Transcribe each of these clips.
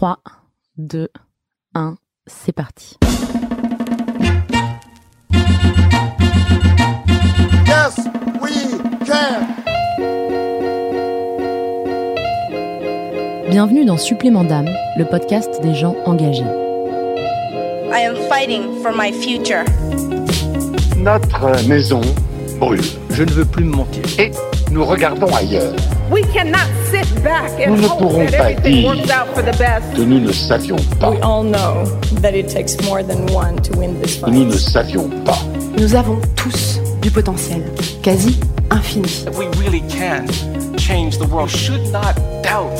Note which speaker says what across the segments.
Speaker 1: 3, 2, 1, c'est parti.
Speaker 2: Yes, we can.
Speaker 1: Bienvenue dans Supplément d'âme, le podcast des gens engagés.
Speaker 3: I am fighting for my future.
Speaker 2: Notre maison brûle
Speaker 4: Je ne veux plus me mentir.
Speaker 2: et nous regardons ailleurs.
Speaker 5: We cannot sit back and
Speaker 2: Nous ne
Speaker 5: hope
Speaker 2: pourrons
Speaker 5: that
Speaker 2: pas
Speaker 5: everything
Speaker 2: dire
Speaker 5: works out for the best.
Speaker 2: Que nous ne savions pas.
Speaker 6: We all know that it takes more than one to win this
Speaker 2: nous ne
Speaker 6: fight.
Speaker 2: savions pas.
Speaker 7: Nous avons tous du potentiel, quasi infini.
Speaker 8: We really can change the world. Should not doubt.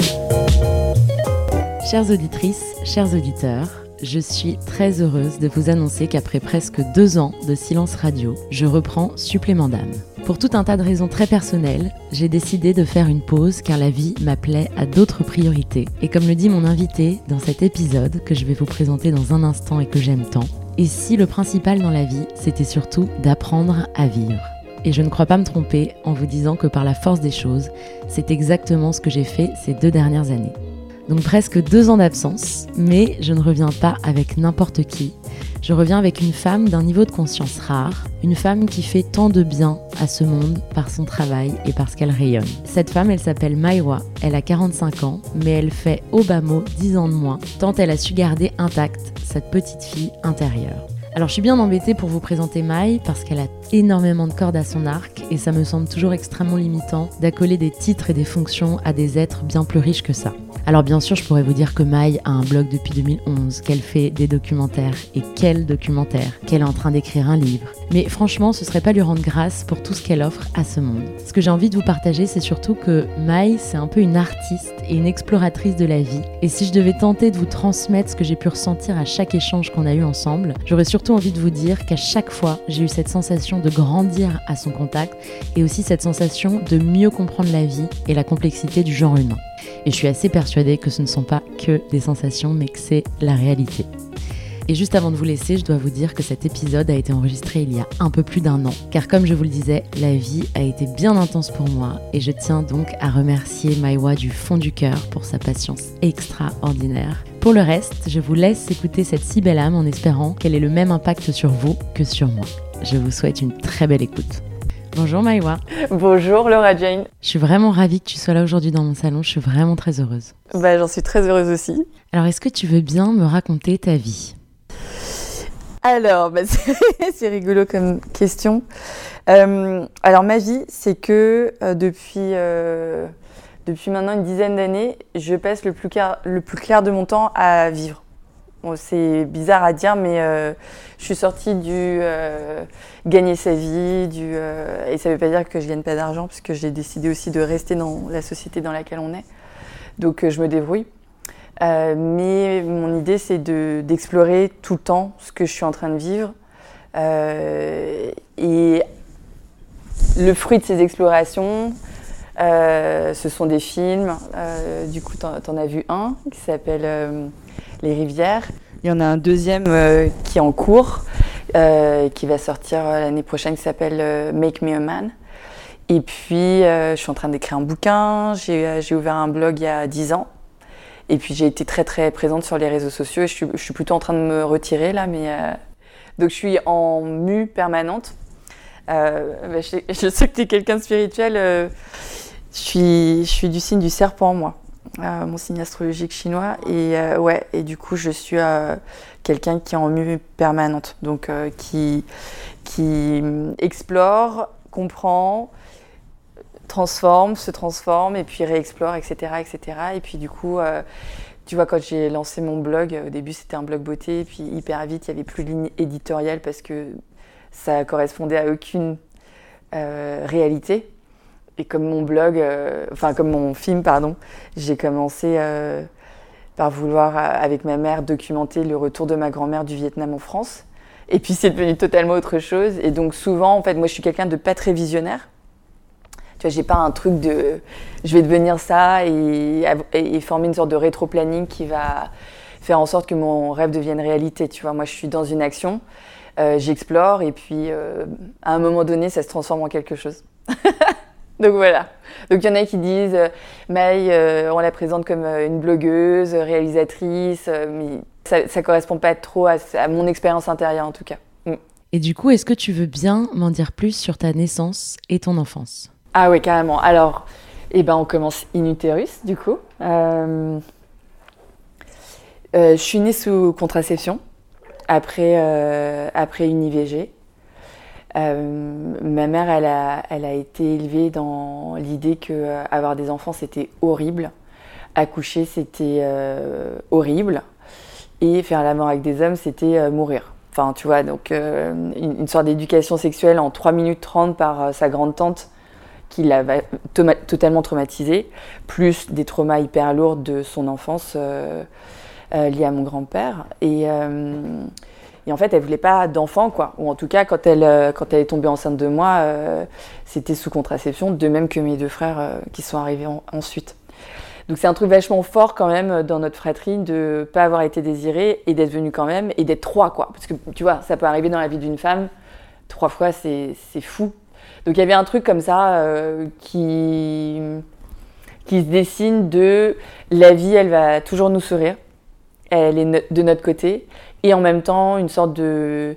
Speaker 1: Chères auditrices, chers auditeurs, je suis très heureuse de vous annoncer qu'après presque deux ans de silence radio, je reprends Supplément d'âme. Pour tout un tas de raisons très personnelles, j'ai décidé de faire une pause car la vie m'appelait à d'autres priorités. Et comme le dit mon invité dans cet épisode que je vais vous présenter dans un instant et que j'aime tant, et si le principal dans la vie, c'était surtout d'apprendre à vivre et je ne crois pas me tromper en vous disant que par la force des choses, c'est exactement ce que j'ai fait ces deux dernières années. Donc presque deux ans d'absence, mais je ne reviens pas avec n'importe qui. Je reviens avec une femme d'un niveau de conscience rare, une femme qui fait tant de bien à ce monde par son travail et parce qu'elle rayonne. Cette femme, elle s'appelle Maïwa, elle a 45 ans, mais elle fait au bas mot 10 ans de moins, tant elle a su garder intacte cette petite fille intérieure. Alors je suis bien embêtée pour vous présenter Maï parce qu'elle a énormément de cordes à son arc et ça me semble toujours extrêmement limitant d'accoler des titres et des fonctions à des êtres bien plus riches que ça. Alors bien sûr je pourrais vous dire que Maï a un blog depuis 2011, qu'elle fait des documentaires et quels documentaires, qu'elle est en train d'écrire un livre. Mais franchement ce serait pas lui rendre grâce pour tout ce qu'elle offre à ce monde. Ce que j'ai envie de vous partager c'est surtout que Maï c'est un peu une artiste et une exploratrice de la vie. Et si je devais tenter de vous transmettre ce que j'ai pu ressentir à chaque échange qu'on a eu ensemble, j'aurais surtout envie de vous dire qu'à chaque fois, j'ai eu cette sensation de grandir à son contact et aussi cette sensation de mieux comprendre la vie et la complexité du genre humain. Et je suis assez persuadée que ce ne sont pas que des sensations, mais que c'est la réalité. Et juste avant de vous laisser, je dois vous dire que cet épisode a été enregistré il y a un peu plus d'un an. Car comme je vous le disais, la vie a été bien intense pour moi et je tiens donc à remercier Maïwa du fond du cœur pour sa patience extraordinaire. Pour le reste, je vous laisse écouter cette si belle âme en espérant qu'elle ait le même impact sur vous que sur moi. Je vous souhaite une très belle écoute. Bonjour Maïwa,
Speaker 9: Bonjour Laura Jane.
Speaker 1: je suis vraiment ravie que tu sois là aujourd'hui dans mon salon, je suis vraiment très heureuse.
Speaker 9: Bah, J'en suis très heureuse aussi.
Speaker 1: Alors est-ce que tu veux bien me raconter ta vie?
Speaker 9: Alors, bah, c'est rigolo comme question. Euh, alors ma vie, c'est que euh, depuis, euh, depuis maintenant une dizaine d'années, je passe le plus, clair, le plus clair de mon temps à vivre. C'est bizarre à dire, mais euh, je suis sortie du euh, gagner sa vie, du, euh, et ça ne veut pas dire que je gagne pas d'argent, parce que j'ai décidé aussi de rester dans la société dans laquelle on est. Donc je me débrouille. Mais mon idée, c'est de- d'explorer tout le temps ce que je suis en train de vivre. Et le fruit de ces explorations, ce sont des films. Du coup, tu en as vu un qui s'appelle Les Rivières. Il y en a un deuxième euh, qui est en cours, euh, qui va sortir euh, l'année prochaine, qui s'appelle Make Me a Man. Et puis, je suis en train d'écrire un bouquin. J'ai ouvert un blog il y a 10 ans. Et puis, j'ai été très, très présente sur les réseaux sociaux. Et je, suis, plutôt en train de me retirer là. Mais, donc, je suis en mue permanente. Bah, je, sais que tu es quelqu'un de spirituel. je suis du signe du serpent, moi. Mon signe astrologique chinois. Et, euh, ouais, et du coup, je suis euh, quelqu'un qui est en mue permanente. Donc, euh, qui, qui explore, comprend, transforme, se transforme et puis réexplore, etc. etc. Et puis du coup, tu vois, quand j'ai lancé mon blog, au début c'était un blog beauté, et puis hyper vite, il n'y avait plus de ligne éditoriale parce que ça correspondait à aucune réalité. Et comme mon blog, euh, enfin comme mon film, pardon, j'ai commencé euh, par vouloir, euh, avec ma mère, documenter le retour de ma grand-mère du Vietnam en France. Et puis c'est devenu totalement autre chose. Et donc souvent, en fait, moi je suis quelqu'un de pas très visionnaire. Tu vois, j'ai pas un truc de je vais devenir ça et, former une sorte de rétro-planning qui va faire en sorte que mon rêve devienne réalité. Tu vois, moi je suis dans une action, j'explore et puis à un moment donné, ça se transforme en quelque chose. Donc voilà. Donc il y en a qui disent, euh, Maï, euh, on la présente comme euh, une blogueuse, réalisatrice, mais ça, ça correspond pas trop à, à mon expérience intérieure en tout cas. Mm.
Speaker 1: Et du coup, est-ce que tu veux bien m'en dire plus sur ta naissance et ton enfance?
Speaker 9: Ah oui, carrément. Alors, eh ben, on commence in utérus, du coup. Euh, euh, je suis née sous contraception, après, euh, après une IVG. Euh, ma mère, elle a, été élevée dans l'idée que euh, avoir des enfants, c'était horrible. Accoucher, c'était euh, horrible. Et faire l'amour avec des hommes, c'était mourir. Enfin, tu vois, donc une, une sorte d'éducation sexuelle en 3 minutes 30 par sa grande tante qui l'a totalement traumatisée, plus des traumas hyper lourds de son enfance liés à mon grand-père. Et, et en fait, elle voulait pas d'enfant, quoi. Ou en tout cas, quand elle, euh, quand elle est tombée enceinte de moi, euh, c'était sous contraception, de même que mes deux frères euh, qui sont arrivés en- ensuite. Donc c'est un truc vachement fort quand même dans notre fratrie de pas avoir été désiré et d'être venu quand même et d'être trois quoi. Parce que tu vois, ça peut arriver dans la vie d'une femme, trois fois c'est fou. Donc il y avait un truc comme ça qui qui se dessine de la vie, elle va toujours nous sourire, elle est de notre côté et en même temps une sorte de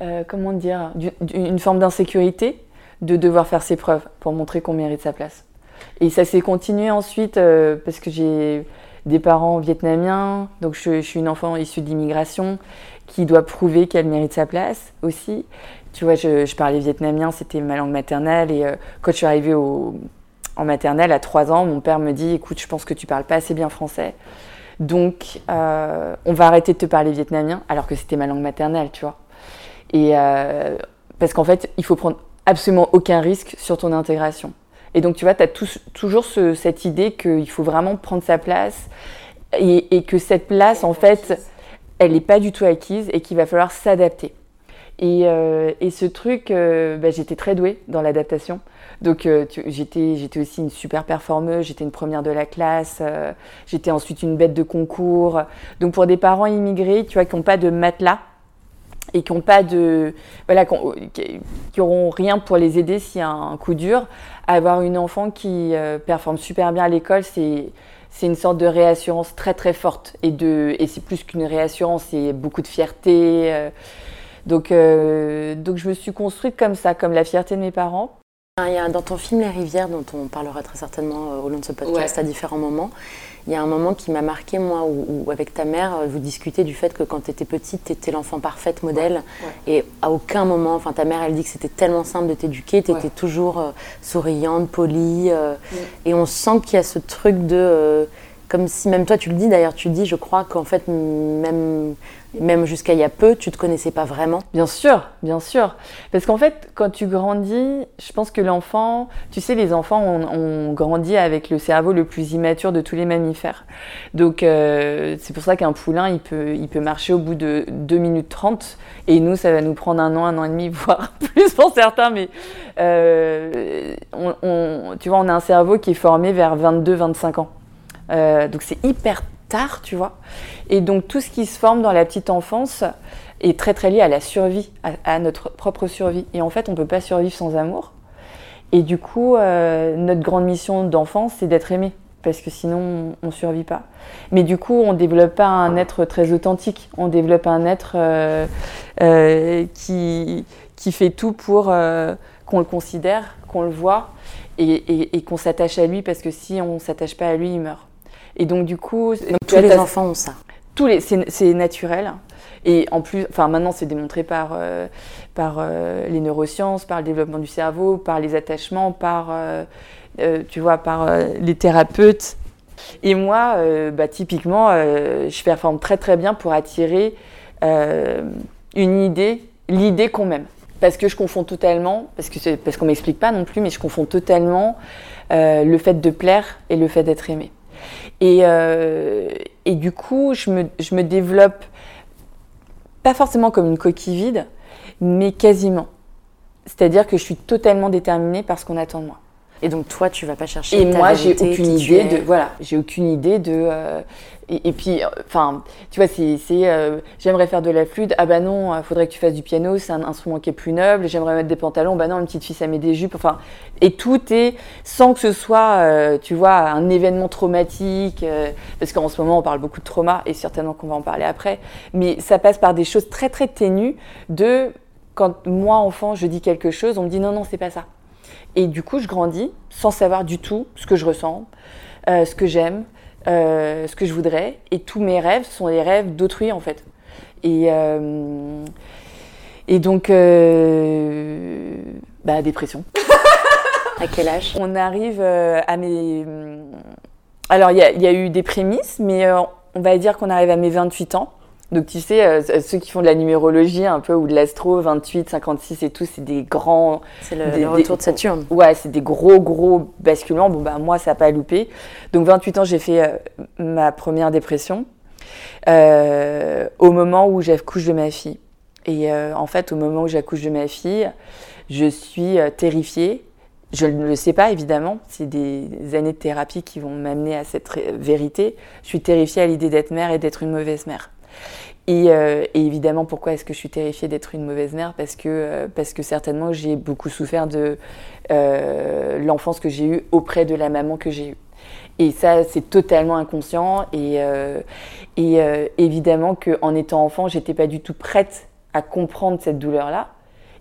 Speaker 9: euh, comment dire, d'une forme d'insécurité de devoir faire ses preuves pour montrer qu'on mérite sa place. Et ça s'est continué ensuite euh, parce que j'ai des parents vietnamiens, donc je, suis une enfant issue d'immigration qui doit prouver qu'elle mérite sa place aussi. Tu vois, je, je parlais vietnamien, c'était ma langue maternelle, et euh, quand je suis arrivée en maternelle à 3 ans, mon père me dit Écoute, je pense que tu parles pas assez bien français, donc euh, on va arrêter de te parler vietnamien, alors que c'était ma langue maternelle, tu vois. Et euh, parce qu'en fait, il faut prendre absolument aucun risque sur ton intégration. Et donc, tu vois, tu as toujours ce- cette idée qu'il faut vraiment prendre sa place et, que cette place, en fait, elle n'est pas du tout acquise et qu'il va falloir s'adapter. Et, euh, ce truc, bah, j'étais très douée dans l'adaptation. Donc, euh, j'étais j'étais aussi une super performeuse, j'étais une première de la classe, euh, j'étais ensuite une bête de concours. Donc, pour des parents immigrés, tu vois, qui n'ont pas de matelas, et qui ont pas de voilà qui qui auront rien pour les aider s'il y a un coup dur avoir une enfant qui euh, performe super bien à l'école c'est c'est une sorte de réassurance très très forte et de et c'est plus qu'une réassurance c'est beaucoup de fierté euh. donc euh, donc je me suis construite comme ça comme la fierté de mes parents
Speaker 1: Il y a dans ton film Les Rivières, dont on parlera très certainement euh, au long de ce podcast à différents moments, il y a un moment qui m'a marqué, moi, où, où avec ta mère, euh, vous discutez du fait que quand tu étais petite, tu étais l'enfant parfaite modèle. Et à aucun moment, enfin ta mère, elle dit que c'était tellement simple de t'éduquer, tu étais toujours euh, souriante, polie. euh, Et on sent qu'il y a ce truc de. euh, comme si, même toi, tu le dis d'ailleurs, tu dis, je crois qu'en fait, même, même jusqu'à il y a peu, tu te connaissais pas vraiment.
Speaker 9: Bien sûr, bien sûr. Parce qu'en fait, quand tu grandis, je pense que l'enfant, tu sais, les enfants, on, on grandit avec le cerveau le plus immature de tous les mammifères. Donc, euh, c'est pour ça qu'un poulain, il peut, il peut marcher au bout de 2 minutes 30. Et nous, ça va nous prendre un an, un an et demi, voire plus pour certains. Mais euh, tu vois, on a un cerveau qui est formé vers 22-25 ans. Euh, donc, c'est hyper tard, tu vois. Et donc, tout ce qui se forme dans la petite enfance, est très très lié à la survie, à, notre propre survie. Et en fait, on ne peut pas survivre sans amour. Et du coup, euh, notre grande mission d'enfant, c'est d'être aimé. Parce que sinon, on ne survit pas. Mais du coup, on ne développe pas un être très authentique. On développe un être euh, euh, qui, qui fait tout pour qu'on le considère, qu'on le voit et- et qu'on s'attache à lui. Parce que si on ne s'attache pas à lui, il meurt. Et donc, du coup,
Speaker 1: Tous les enfants ont ça.
Speaker 9: tous les, c'est, naturel. Et en plus, enfin maintenant c'est démontré par, euh, par euh, les neurosciences, par le développement du cerveau, par les attachements, par, euh, tu vois, par les thérapeutes. Et moi, bah, typiquement, je performe très très bien pour attirer une idée, l'idée qu'on m'aime. Parce que je confonds totalement, parce que parce qu'on m'explique pas non plus, mais je confonds totalement le fait de plaire et le fait d'être aimé. Et, euh, et du coup, je me, je me développe pas forcément comme une coquille vide, mais quasiment. C'est-à-dire que je suis totalement déterminée par ce qu'on attend de moi.
Speaker 1: Et donc toi, tu vas pas chercher.
Speaker 9: Et
Speaker 1: ta
Speaker 9: moi, j'ai aucune idée de. Voilà, j'ai aucune idée de. euh, et, puis, euh, enfin, tu vois, c'est. euh, J'aimerais faire de la flûte. Ah bah non, il faudrait que tu fasses du piano, c'est un instrument qui est plus noble. J'aimerais mettre des pantalons. Bah non, une petite fille, ça met des jupes. Enfin, et tout est sans que ce soit, euh, tu vois, un événement traumatique. euh, parce qu'en ce moment, on parle beaucoup de trauma et certainement qu'on va en parler après. Mais ça passe par des choses très, très ténues de. Quand moi, enfant, je dis quelque chose, on me dit non, non, c'est pas ça. Et du coup, je grandis sans savoir du tout ce que je ressens, euh, ce que j'aime, euh, ce que je voudrais. Et tous mes rêves sont les rêves d'autrui, en fait. Et, euh, et donc, euh, bah, dépression.
Speaker 1: À quel âge?
Speaker 9: On arrive à mes. Alors, il y, a- il y a eu des prémices, mais on va dire qu'on arrive à mes 28 ans. Donc, tu sais, euh, ceux qui font de la numérologie un peu ou de l'astro, 28, 56 et tout, c'est des grands.
Speaker 1: C'est le,
Speaker 9: Des-
Speaker 1: le retour
Speaker 9: des-
Speaker 1: de Saturne.
Speaker 9: Ouais, c'est des gros, gros basculements. Bon, bah, moi, ça n'a pas loupé. Donc, 28 ans, j'ai fait euh, ma première dépression euh, au moment où j'accouche de ma fille. Et euh, en fait, au moment où j'accouche de ma fille, je suis euh, terrifiée. Je ne le sais pas, évidemment. C'est des années de thérapie qui vont m'amener à cette vérité. Je suis terrifiée à l'idée d'être mère et d'être une mauvaise mère. Et, euh, et évidemment, pourquoi est-ce que je suis terrifiée d'être une mauvaise mère? Parce que, euh, parce que certainement, j'ai beaucoup souffert de euh, l'enfance que j'ai eue auprès de la maman que j'ai eue. Et ça, c'est totalement inconscient. Et, et évidemment qu'en étant enfant, j'étais pas du tout prête à comprendre cette douleur-là.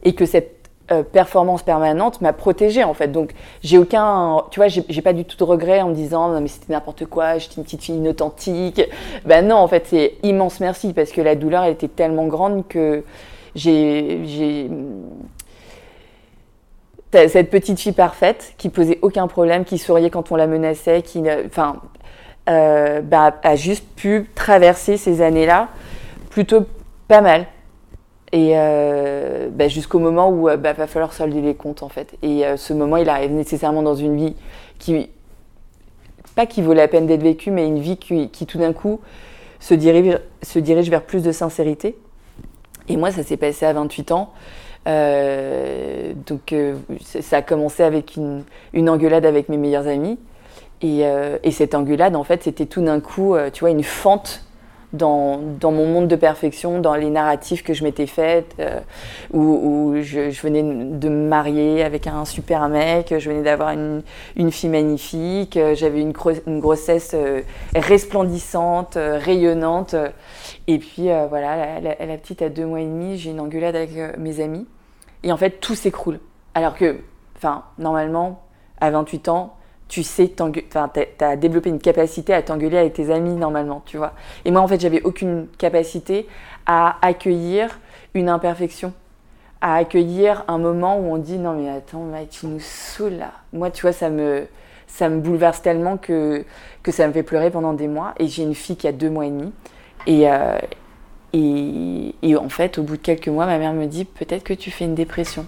Speaker 9: Et que cette euh, performance permanente m'a protégée, en fait. Donc, j'ai aucun. Tu vois, j'ai pas du tout de regret en me disant, non, mais c'était n'importe quoi, j'étais une petite fille inauthentique. Ben non, en fait, c'est immense merci parce que la douleur, elle était tellement grande que j'ai. cette petite fille parfaite qui posait aucun problème, qui souriait quand on la menaçait, qui, enfin, euh, bah, a juste pu traverser ces années-là plutôt pas mal. Et euh, bah, jusqu'au moment où il va falloir solder les comptes en fait. Et euh, ce moment, il arrive nécessairement dans une vie qui, pas qui vaut la peine d'être vécue, mais une vie qui, tout d'un coup se dirige, se dirige vers plus de sincérité. Et moi, ça s'est passé à 28 ans. Euh, donc euh, ça a commencé avec une, une engueulade avec mes meilleurs amis. Et, euh, et cette engueulade, en fait, c'était tout d'un coup, euh, tu vois, une fente dans, mon monde de perfection, dans les narratifs que je m'étais faites, euh, où, je, venais de me marier avec un super mec, je venais d'avoir une, fille magnifique, euh, j'avais une, gro- une grossesse euh, resplendissante, rayonnante. Et puis voilà, la, la- la petite a deux mois et demi, j'ai une engueulade avec mes amis. Et en fait, tout s'écroule. Alors que, enfin, normalement, à 28 ans, tu sais, t'engue- enfin, tu as développé une capacité à t'engueuler avec tes amis normalement, tu vois. Et moi, en fait, j'avais aucune capacité à accueillir une imperfection, à accueillir un moment où on dit non mais attends, tu nous saoules là. Moi, tu vois, ça me, ça me bouleverse tellement que, que ça me fait pleurer pendant des mois. Et j'ai une fille qui a deux mois et demi. Et, euh, et, et en fait, au bout de quelques mois, ma mère me dit peut-être que tu fais une dépression.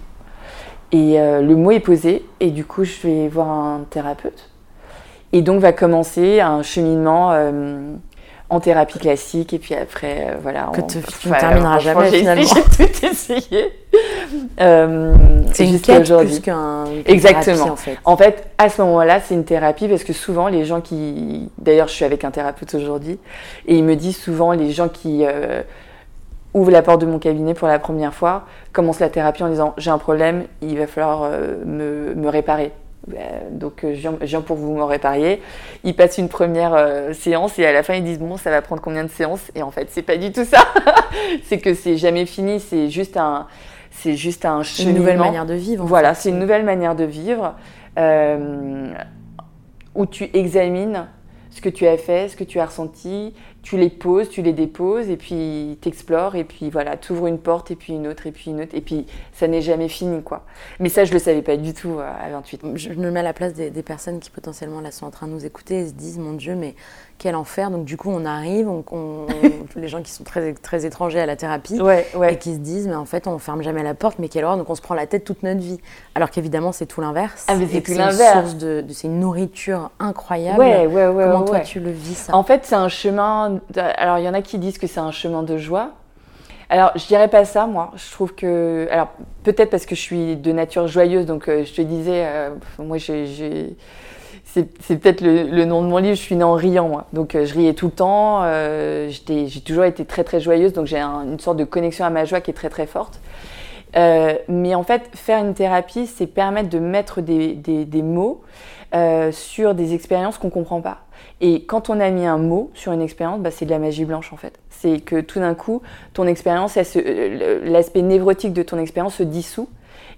Speaker 9: Et euh, le mot est posé, et du coup, je vais voir un thérapeute. Et donc, va commencer un cheminement euh, en thérapie classique, et puis après, euh, voilà.
Speaker 1: Que
Speaker 9: on-
Speaker 1: tu- tu ne termineras jamais, finalement.
Speaker 9: J'ai tout essayé. Euh,
Speaker 1: C'est une quête plus qu'un.
Speaker 9: Exactement.
Speaker 1: thérapie, en fait.
Speaker 9: En fait, à ce moment-là, c'est une thérapie parce que souvent, les gens qui. D'ailleurs, je suis avec un thérapeute aujourd'hui et il me dit souvent, les gens qui euh, ouvrent la porte de mon cabinet pour la première fois commencent la thérapie en disant J'ai un problème, il va falloir euh, me, me réparer. Ben, donc, euh, je viens, je viens pour vous me répariez. Ils passent une première euh, séance et à la fin, ils disent Bon, ça va prendre combien de séances? Et en fait, c'est pas du tout ça. c'est que c'est jamais fini, c'est juste un. C'est juste un
Speaker 1: une nouvelle manière de vivre.
Speaker 9: Voilà, c'est une nouvelle manière de vivre euh, où tu examines ce que tu as fait, ce que tu as ressenti, tu les poses, tu les déposes et puis t'explores et puis voilà, tu ouvres une porte et puis une autre et puis une autre et puis ça n'est jamais fini quoi. Mais ça, je le savais pas du tout euh, à 28 ans.
Speaker 1: Je me mets à la place des, des personnes qui potentiellement là sont en train de nous écouter et se disent mon Dieu mais quel enfer donc du coup on arrive on, on- les gens qui sont très très étrangers à la thérapie
Speaker 9: Ouais,
Speaker 1: et
Speaker 9: ouais.
Speaker 1: qui se disent mais en fait on ferme jamais la porte mais quelle horreur donc on se prend la tête toute notre vie alors qu'évidemment c'est tout l'inverse
Speaker 9: Ah, c'est
Speaker 1: et
Speaker 9: tout
Speaker 1: une
Speaker 9: l'inverse.
Speaker 1: source de, de- c'est une nourriture incroyable
Speaker 9: Ouais, ouais, ouais,
Speaker 1: comment
Speaker 9: ouais,
Speaker 1: toi
Speaker 9: ouais.
Speaker 1: tu le vis ça?
Speaker 9: En fait, c'est un chemin. Alors, il y en a qui disent que c'est un chemin de joie. Alors, je dirais pas ça, moi. Je trouve que. Alors, peut-être parce que je suis de nature joyeuse, donc euh, je te disais, euh, moi, j'ai. C'est peut-être le, nom de mon livre, je suis née en riant, moi. Donc, euh, je riais tout le temps. euh, j'ai toujours été très, très joyeuse, donc j'ai un- une sorte de connexion à ma joie qui est très, très forte. Euh, mais en fait, faire une thérapie, c'est permettre de mettre des, mots sur des expériences qu'on comprend pas. Et quand on a mis un mot sur une expérience, bah, c'est de la magie blanche en fait. C'est que tout d'un coup, ton expérience, l'aspect névrotique de ton expérience se dissout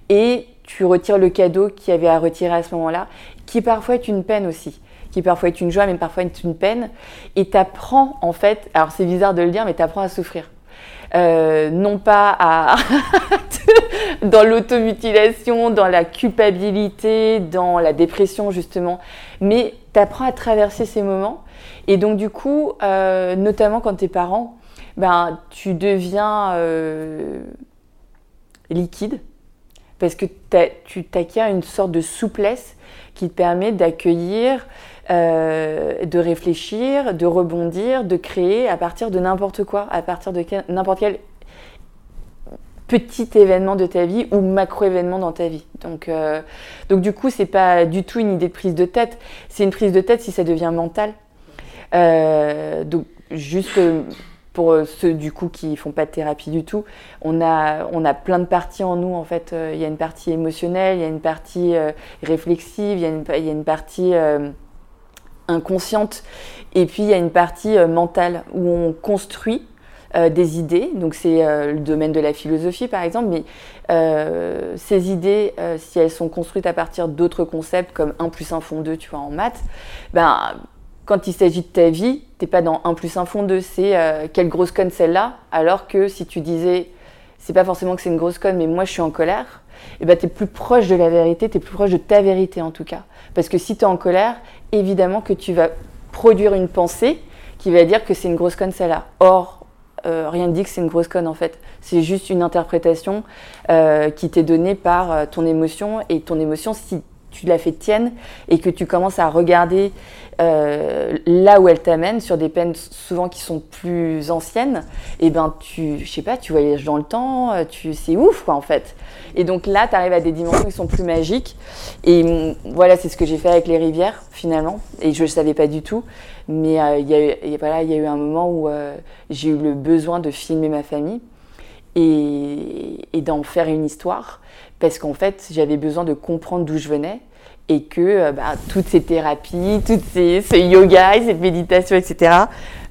Speaker 9: et tu retires le cadeau qu'il y avait à retirer à ce moment-là, qui parfois est une peine aussi, qui parfois est une joie, mais parfois est une peine. Et t'apprends en fait, alors c'est bizarre de le dire, mais t'apprends à souffrir. Euh, non pas à dans l'automutilation, dans la culpabilité, dans la dépression justement, mais tu apprends à traverser ces moments. Et donc du coup, euh, notamment quand t'es parent, ben, tu deviens euh, liquide parce que tu t'acquiers une sorte de souplesse qui te permet d'accueillir, euh, de réfléchir, de rebondir, de créer à partir de n'importe quoi, à partir de n'importe quel petit événement de ta vie ou macro événement dans ta vie. Donc, euh, donc du coup, c'est pas du tout une idée de prise de tête. C'est une prise de tête si ça devient mental. Euh, donc juste pour euh, ceux du coup qui font pas de thérapie du tout, on a on a plein de parties en nous en fait. Euh, Il y a une partie émotionnelle, il y a une partie euh, réflexive, il y a une, il y a une partie inconsciente et puis il y a une partie mentale où on construit des idées. Donc c'est le domaine de la philosophie par exemple, mais ces idées, si elles sont construites à partir d'autres concepts comme 1 plus 1 font 2, tu vois, en maths, ben, quand il s'agit de ta vie, t'es pas dans 1 plus 1 font 2, c'est euh, quelle grosse conne celle-là, alors que si tu disais, c'est pas forcément que c'est une grosse conne, mais moi je suis en colère, et ben t'es plus proche de la vérité, t'es plus proche de ta vérité en tout cas. Parce que si t'es en colère, évidemment que tu vas produire une pensée qui va dire que c'est une grosse conne celle-là. Or, euh, rien ne dit que c'est une grosse conne en fait. C'est juste une interprétation euh, qui t'est donnée par ton émotion et ton émotion, si tu la fais tienne et que tu commences à regarder euh, là où elle t'amène sur des peines souvent qui sont plus anciennes, et ben tu, je sais pas, tu voyages dans le temps, euh, tu, c'est ouf quoi en fait. Et donc là, tu arrives à des dimensions qui sont plus magiques. Et mm, voilà, c'est ce que j'ai fait avec les rivières finalement. Et je ne savais pas du tout, mais euh, il y et voilà, il y a eu un moment où j'ai eu le besoin de filmer ma famille et d'en faire une histoire parce qu'en fait j'avais besoin de comprendre d'où je venais et que euh, bah, toutes ces thérapies, toutes ces, ce yoga, et cette méditation, etc.,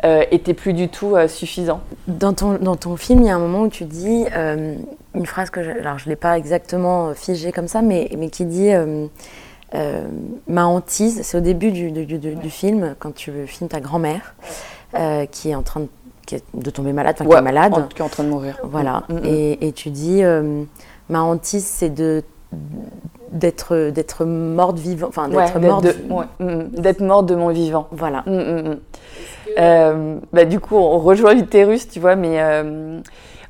Speaker 9: euh, étaient plus du tout euh, suffisants.
Speaker 1: Dans ton, dans ton film, il y a un moment où tu dis euh, une phrase que je, alors je l'ai pas exactement figée comme ça, mais, mais qui dit euh, euh, ma hantise. C'est au début du, du, du, du film quand tu filmes ta grand-mère euh, qui est en train de, qui est de tomber malade, enfin qui est malade.
Speaker 9: En, qui est en train de mourir.
Speaker 1: Voilà.
Speaker 9: Mm, mm, mm.
Speaker 1: Et, et tu dis euh, ma hantise, c'est de d'être d'être morte vivant, enfin d'être
Speaker 9: Ouais,
Speaker 1: morte.
Speaker 9: de- ouais, mm, morte de mon vivant.
Speaker 1: Voilà.
Speaker 9: Mm, mm. Euh, bah, du coup, on rejoint l'utérus, tu vois, mais euh,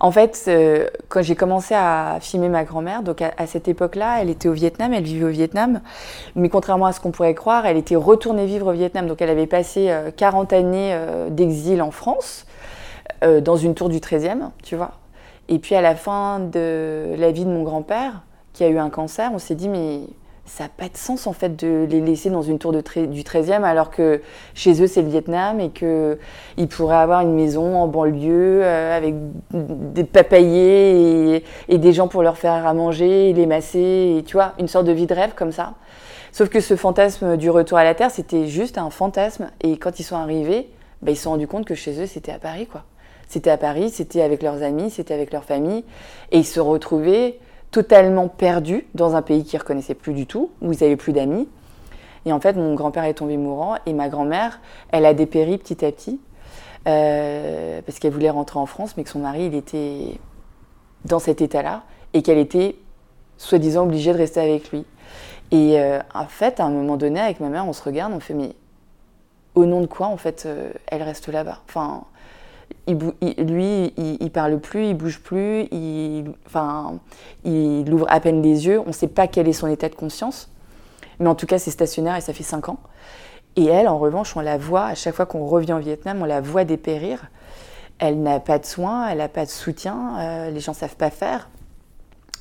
Speaker 9: en fait, euh, quand j'ai commencé à filmer ma grand-mère, donc à, à cette époque-là, elle était au Vietnam, elle vivait au Vietnam, mais contrairement à ce qu'on pourrait croire, elle était retournée vivre au Vietnam, donc elle avait passé euh, 40 années d'exil en France, dans une tour du 13e, tu vois. Et puis à la fin de la vie de mon grand-père, a eu un cancer, on s'est dit, mais ça n'a pas de sens en fait de les laisser dans une tour du 13e alors que chez eux c'est le Vietnam et qu'ils pourraient avoir une maison en banlieue euh, avec des papayers et, des gens pour leur faire à manger, les masser, tu vois, une sorte de vie de rêve comme ça. Sauf que ce fantasme du retour à la Terre, c'était juste un fantasme. Et quand ils sont arrivés, bah, ils se sont rendus compte que chez eux, c'était à Paris, quoi. C'était à Paris, c'était avec leurs amis, c'était avec leur famille. Et ils se retrouvaient totalement perdus dans un pays qu'ils ne reconnaissaient plus du tout, où ils n'avaient plus d'amis. Et en fait, mon grand-père est tombé mourant et ma grand-mère, elle a dépéri petit à petit euh, parce qu'elle voulait rentrer en France, mais que son mari, il était dans cet état-là et qu'elle était soi-disant obligée de rester avec lui. Et euh, en fait, à un moment donné, avec ma mère, on se regarde, on fait mais au nom de quoi en fait euh, elle reste là-bas? Enfin, lui, il, il parle plus, il bouge plus, il, il ouvre à peine les yeux. On ne sait pas quel est son état de conscience, mais en tout cas, c'est stationnaire et ça fait cinq ans. Et elle, en revanche, on la voit à chaque fois qu'on revient au Vietnam, on la voit dépérir. elle n'a pas de soins, elle n'a pas de soutien, euh, les gens savent pas faire.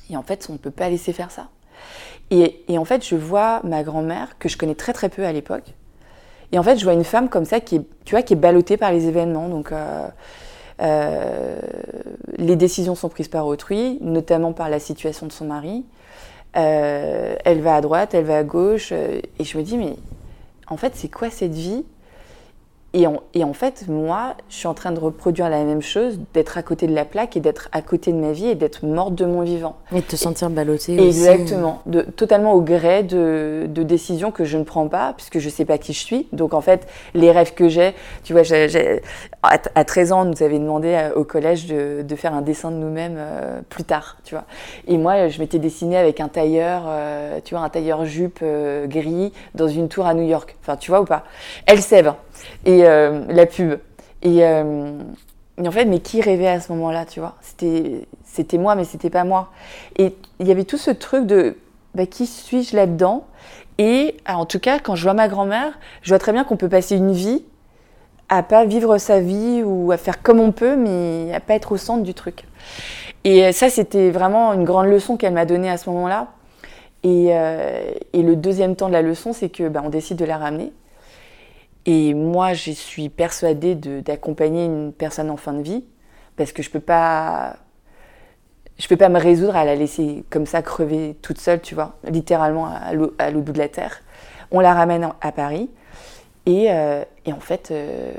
Speaker 9: Et en fait, on ne peut pas laisser faire ça. Et, et en fait, je vois ma grand-mère, que je connais très très peu à l'époque. Et en fait, je vois une femme comme ça qui est, tu vois, qui est ballottée par les événements. Donc, euh, euh, les décisions sont prises par autrui, notamment par la situation de son mari. Euh, elle va à droite, elle va à gauche. et je me dis, mais en fait, c'est quoi cette vie? Et en, et en fait, moi, je suis en train de reproduire la même chose, d'être à côté de la plaque et d'être à côté de ma vie et d'être morte de mon vivant.
Speaker 1: Et de te sentir ballottée aussi.
Speaker 9: Exactement, de, totalement au gré de, de décisions que je ne prends pas, puisque je ne sais pas qui je suis. Donc en fait, les rêves que j'ai, tu vois, j'ai- j'ai- à, à 13 ans, on nous avait demandé euh, au collège de, de faire un dessin de nous-mêmes euh, plus tard, tu vois. Et moi, je m'étais dessinée avec un tailleur, euh, tu vois, un tailleur jupe euh, gris dans une tour à New York. Enfin, tu vois ou pas? Elle sève. Et euh, la pub. Et, euh, en fait, mais qui rêvait à ce moment-là, tu vois? C'était moi, mais c'était pas moi. Et il y avait tout ce truc de bah, qui suis-je là-dedans? Et ah, en tout cas, quand je vois ma grand-mère, je vois très bien qu'on peut passer une vie à pas vivre sa vie ou à faire comme on peut, mais à pas être au centre du truc. Et ça, c'était vraiment une grande leçon qu'elle m'a donnée à ce moment-là. Et, euh, et le deuxième temps de la leçon, c'est que bah, on décide de la ramener. Et moi, je suis persuadée d'accompagner une personne en fin de vie parce que je peux peux pas me résoudre à la laisser comme ça crever toute seule, tu vois, littéralement à l'au- à l'autre bout de la terre. On la ramène à Paris et, euh, et en fait, euh,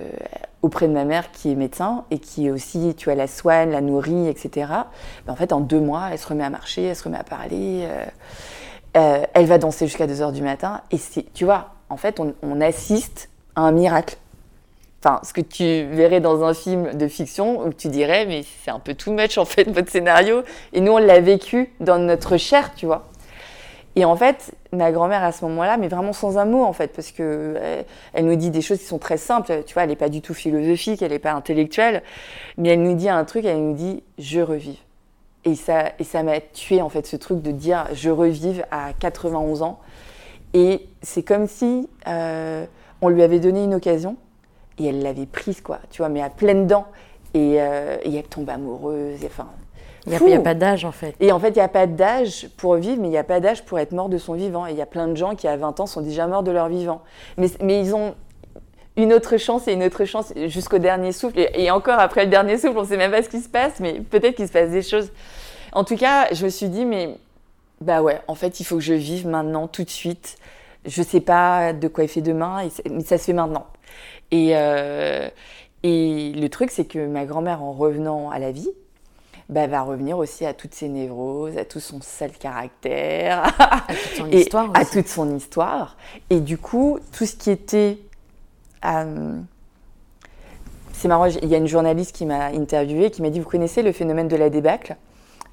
Speaker 9: auprès de ma mère qui est médecin et qui aussi, tu vois, la soigne, la nourrit, etc. ben, en fait, en deux mois, elle se remet à marcher, elle se remet à parler. euh, elle va danser jusqu'à 2 heures du matin. Et tu vois, en fait, on, assiste un miracle. Enfin, ce que tu verrais dans un film de fiction où tu dirais, mais c'est un peu too much en fait, votre scénario. Et nous, on l'a vécu dans notre chair, tu vois. Et en fait, ma grand-mère à ce moment-là, mais vraiment sans un mot en fait, parce que euh, elle nous dit des choses qui sont très simples. Tu vois, elle n'est pas du tout philosophique, elle n'est pas intellectuelle, mais elle nous dit un truc, elle nous dit je revive. Et ça, et ça m'a tué en fait ce truc de dire je revive à 91 ans. Et c'est comme si euh, on lui avait donné une occasion et elle l'avait prise quoi, tu vois, mais à pleines dents. Et, euh, et elle tombe amoureuse. et Enfin,
Speaker 1: Il n'y a, pas d'âge en fait.
Speaker 9: Et en fait, il n'y a pas d'âge pour vivre, mais il n'y a pas d'âge pour être mort de son vivant. Et il y a plein de gens qui, à 20 ans, sont déjà morts de leur vivant. Mais, mais ils ont une autre chance et une autre chance jusqu'au dernier souffle. Et, et encore après le dernier souffle, on ne sait même pas ce qui se passe, mais peut-être qu'il se passe des choses. En tout cas, je me suis dit, mais bah ouais, en fait, il faut que je vive maintenant, tout de suite. Je sais pas de quoi il fait demain, et mais ça se fait maintenant. Et, euh, et le truc, c'est que ma grand-mère, en revenant à la vie, bah, va revenir aussi à toutes ses névroses, à tout son sale caractère,
Speaker 1: À toute son histoire
Speaker 9: à toute son histoire. Et du coup, tout ce qui était. euh, c'est marrant, il y a une journaliste qui m'a interviewée qui m'a dit Vous connaissez le phénomène de la débâcle?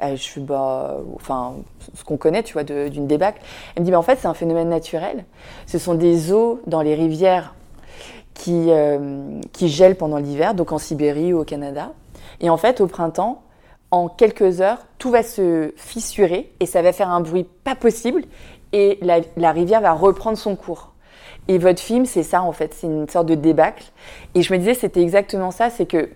Speaker 9: Euh, Je suis, bah, enfin, ce qu'on connaît, tu vois, d'une débâcle. Elle me dit bah, En fait, c'est un phénomène naturel. Ce sont des eaux dans les rivières qui, euh, qui gèlent pendant l'hiver, donc en Sibérie ou au Canada. Et en fait, au printemps, en quelques heures, tout va se fissurer et ça va faire un bruit pas possible et la, la rivière va reprendre son cours. Et votre film, c'est ça en fait, c'est une sorte de débâcle. Et je me disais, c'était exactement ça, c'est que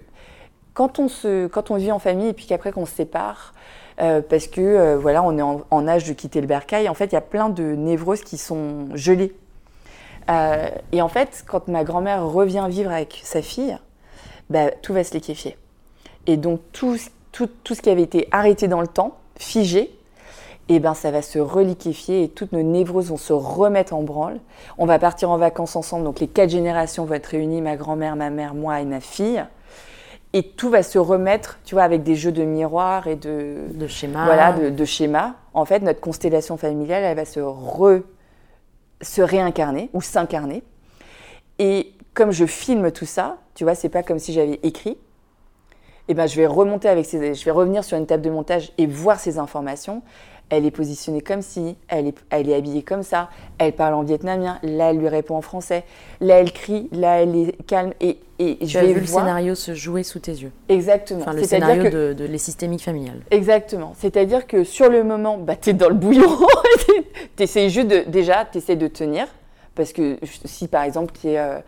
Speaker 9: quand on, se, vit en famille et puis qu'après qu'on se sépare, euh, parce que euh, voilà, on est en, âge de quitter le bercail, en fait, il y a plein de névroses qui sont gelées. Euh, et en fait, quand ma grand-mère revient vivre avec sa fille, bah, tout va se liquéfier. Et donc tout, tout, tout ce qui avait été arrêté dans le temps, figé, et ben ça va se reliquéfier et toutes nos névroses vont se remettre en branle. On va partir en vacances ensemble, donc les quatre générations vont être réunies, ma grand-mère, ma mère, moi et ma fille. Et tout va se remettre, tu vois, avec des jeux de miroirs et de,
Speaker 1: De schéma.
Speaker 9: voilà, de, de schémas. En fait, notre constellation familiale, elle va se, re, se réincarner ou s'incarner. Et comme je filme tout ça, tu vois, c'est pas comme si j'avais écrit. Et ben, je vais remonter avec ces, je vais revenir sur une table de montage et voir ces informations. Elle est positionnée comme si, elle est, elle est habillée comme ça, elle parle en vietnamien, là elle lui répond en français, là elle crie, là elle est calme et, et je
Speaker 1: Tu as
Speaker 9: vais
Speaker 1: vu le
Speaker 9: voir
Speaker 1: scénario se jouer sous tes yeux.
Speaker 9: exactement.
Speaker 1: Enfin, le scénario
Speaker 9: que-
Speaker 1: de, de les systémiques familiales.
Speaker 9: Exactement. C'est-à-dire que sur le moment, bah, tu es dans le bouillon. tu essaies juste de, déjà, tu essaies de tenir. Parce que si par exemple, tu es euh,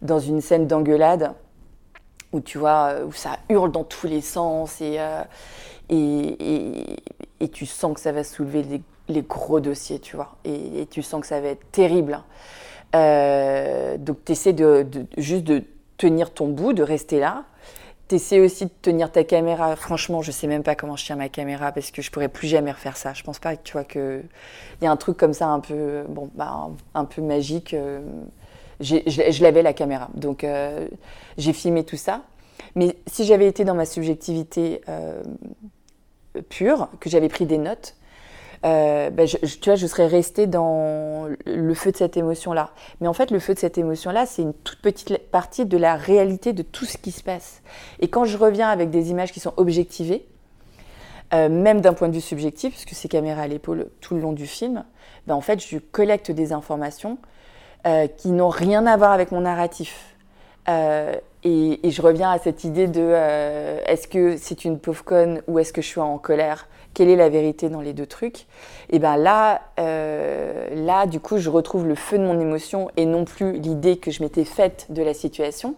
Speaker 9: dans une scène d'engueulade où tu vois, où ça hurle dans tous les sens et, euh, et, et, et tu sens que ça va soulever les, gros dossiers, tu vois, et, tu sens que ça va être terrible. Euh, donc tu essaies de, juste de tenir ton bout, de rester là. Tu essaies aussi de tenir ta caméra. Franchement, je sais même pas comment je tiens ma caméra parce que je pourrais plus jamais refaire ça. Je pense pas que tu vois que il y a un truc comme ça un peu bon bah, un, peu magique. euh, je l'avais la caméra, donc euh, j'ai filmé tout ça. Mais si j'avais été dans ma subjectivité pure, que j'avais pris des notes, euh, ben, je, tu vois, je serais restée dans le feu de cette émotion-là. Mais en fait, le feu de cette émotion-là, c'est une toute petite partie de la réalité de tout ce qui se passe. Et quand je reviens avec des images qui sont objectivées, euh, même d'un point de vue subjectif, puisque c'est caméra à l'épaule tout le long du film, ben, en fait, je collecte des informations euh, qui n'ont rien à voir avec mon narratif. Et, et je reviens à cette idée de euh, est-ce que c'est une pauvre conne ou est-ce que je suis en colère? Quelle est la vérité dans les deux trucs? Et ben là, euh, là, du coup, je retrouve le feu de mon émotion et non plus l'idée que je m'étais faite de la situation.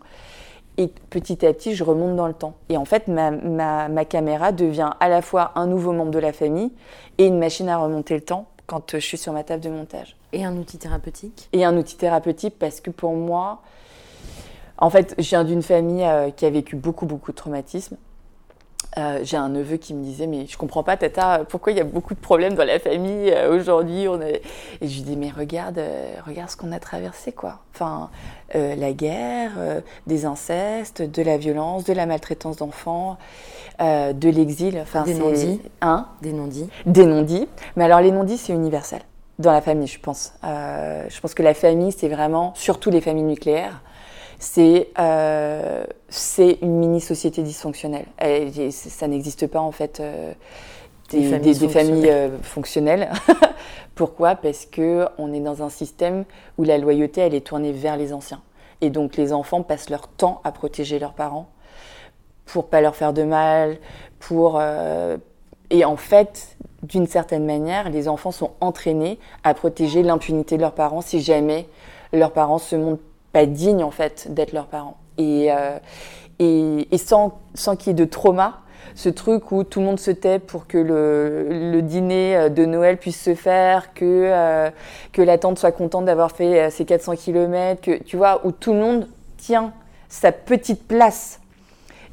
Speaker 9: Et petit à petit, je remonte dans le temps. Et en fait, ma, ma, ma caméra devient à la fois un nouveau membre de la famille et une machine à remonter le temps quand je suis sur ma table de montage
Speaker 1: Et un outil thérapeutique?
Speaker 9: Et un outil thérapeutique parce que pour moi, en fait, je viens d'une famille euh, qui a vécu beaucoup, beaucoup de traumatismes. Euh, J'ai un neveu qui me disait mais je comprends pas Tata pourquoi il y a beaucoup de problèmes dans la famille euh, aujourd'hui on est... et je lui dis mais regarde euh, regarde ce qu'on a traversé quoi enfin la guerre des incestes de la violence de la maltraitance d'enfants de l'exil enfin
Speaker 1: Des non-dits.
Speaker 9: hein?
Speaker 1: Des non-dits
Speaker 9: des non-dits. Mais alors, les non-dits, c'est universel dans la famille, je pense. Je pense que la famille, c'est vraiment, surtout les familles nucléaires, c'est euh, une mini-société dysfonctionnelle. Et, ça n'existe pas, en fait, euh, des,
Speaker 1: Des familles
Speaker 9: des- des familles,
Speaker 1: fonctionnelles.
Speaker 9: euh, fonctionnelles. Pourquoi? Parce qu'on est dans un système où la loyauté, elle est tournée vers les anciens. Et donc, les enfants passent leur temps à protéger leurs parents pour pas leur faire de mal, pour euh, et en fait, d'une certaine manière, les enfants sont entraînés à protéger l'impunité de leurs parents si jamais leurs parents se montrent pas dignes en fait d'être leurs parents. Et, euh, et, et sans, sans qu'il y ait de trauma, ce truc où tout le monde se tait pour que le, le dîner euh, de Noël puisse se faire, que, euh, que la tante soit contente d'avoir fait ses 400 km, que, tu vois, où tout le monde tient sa petite place.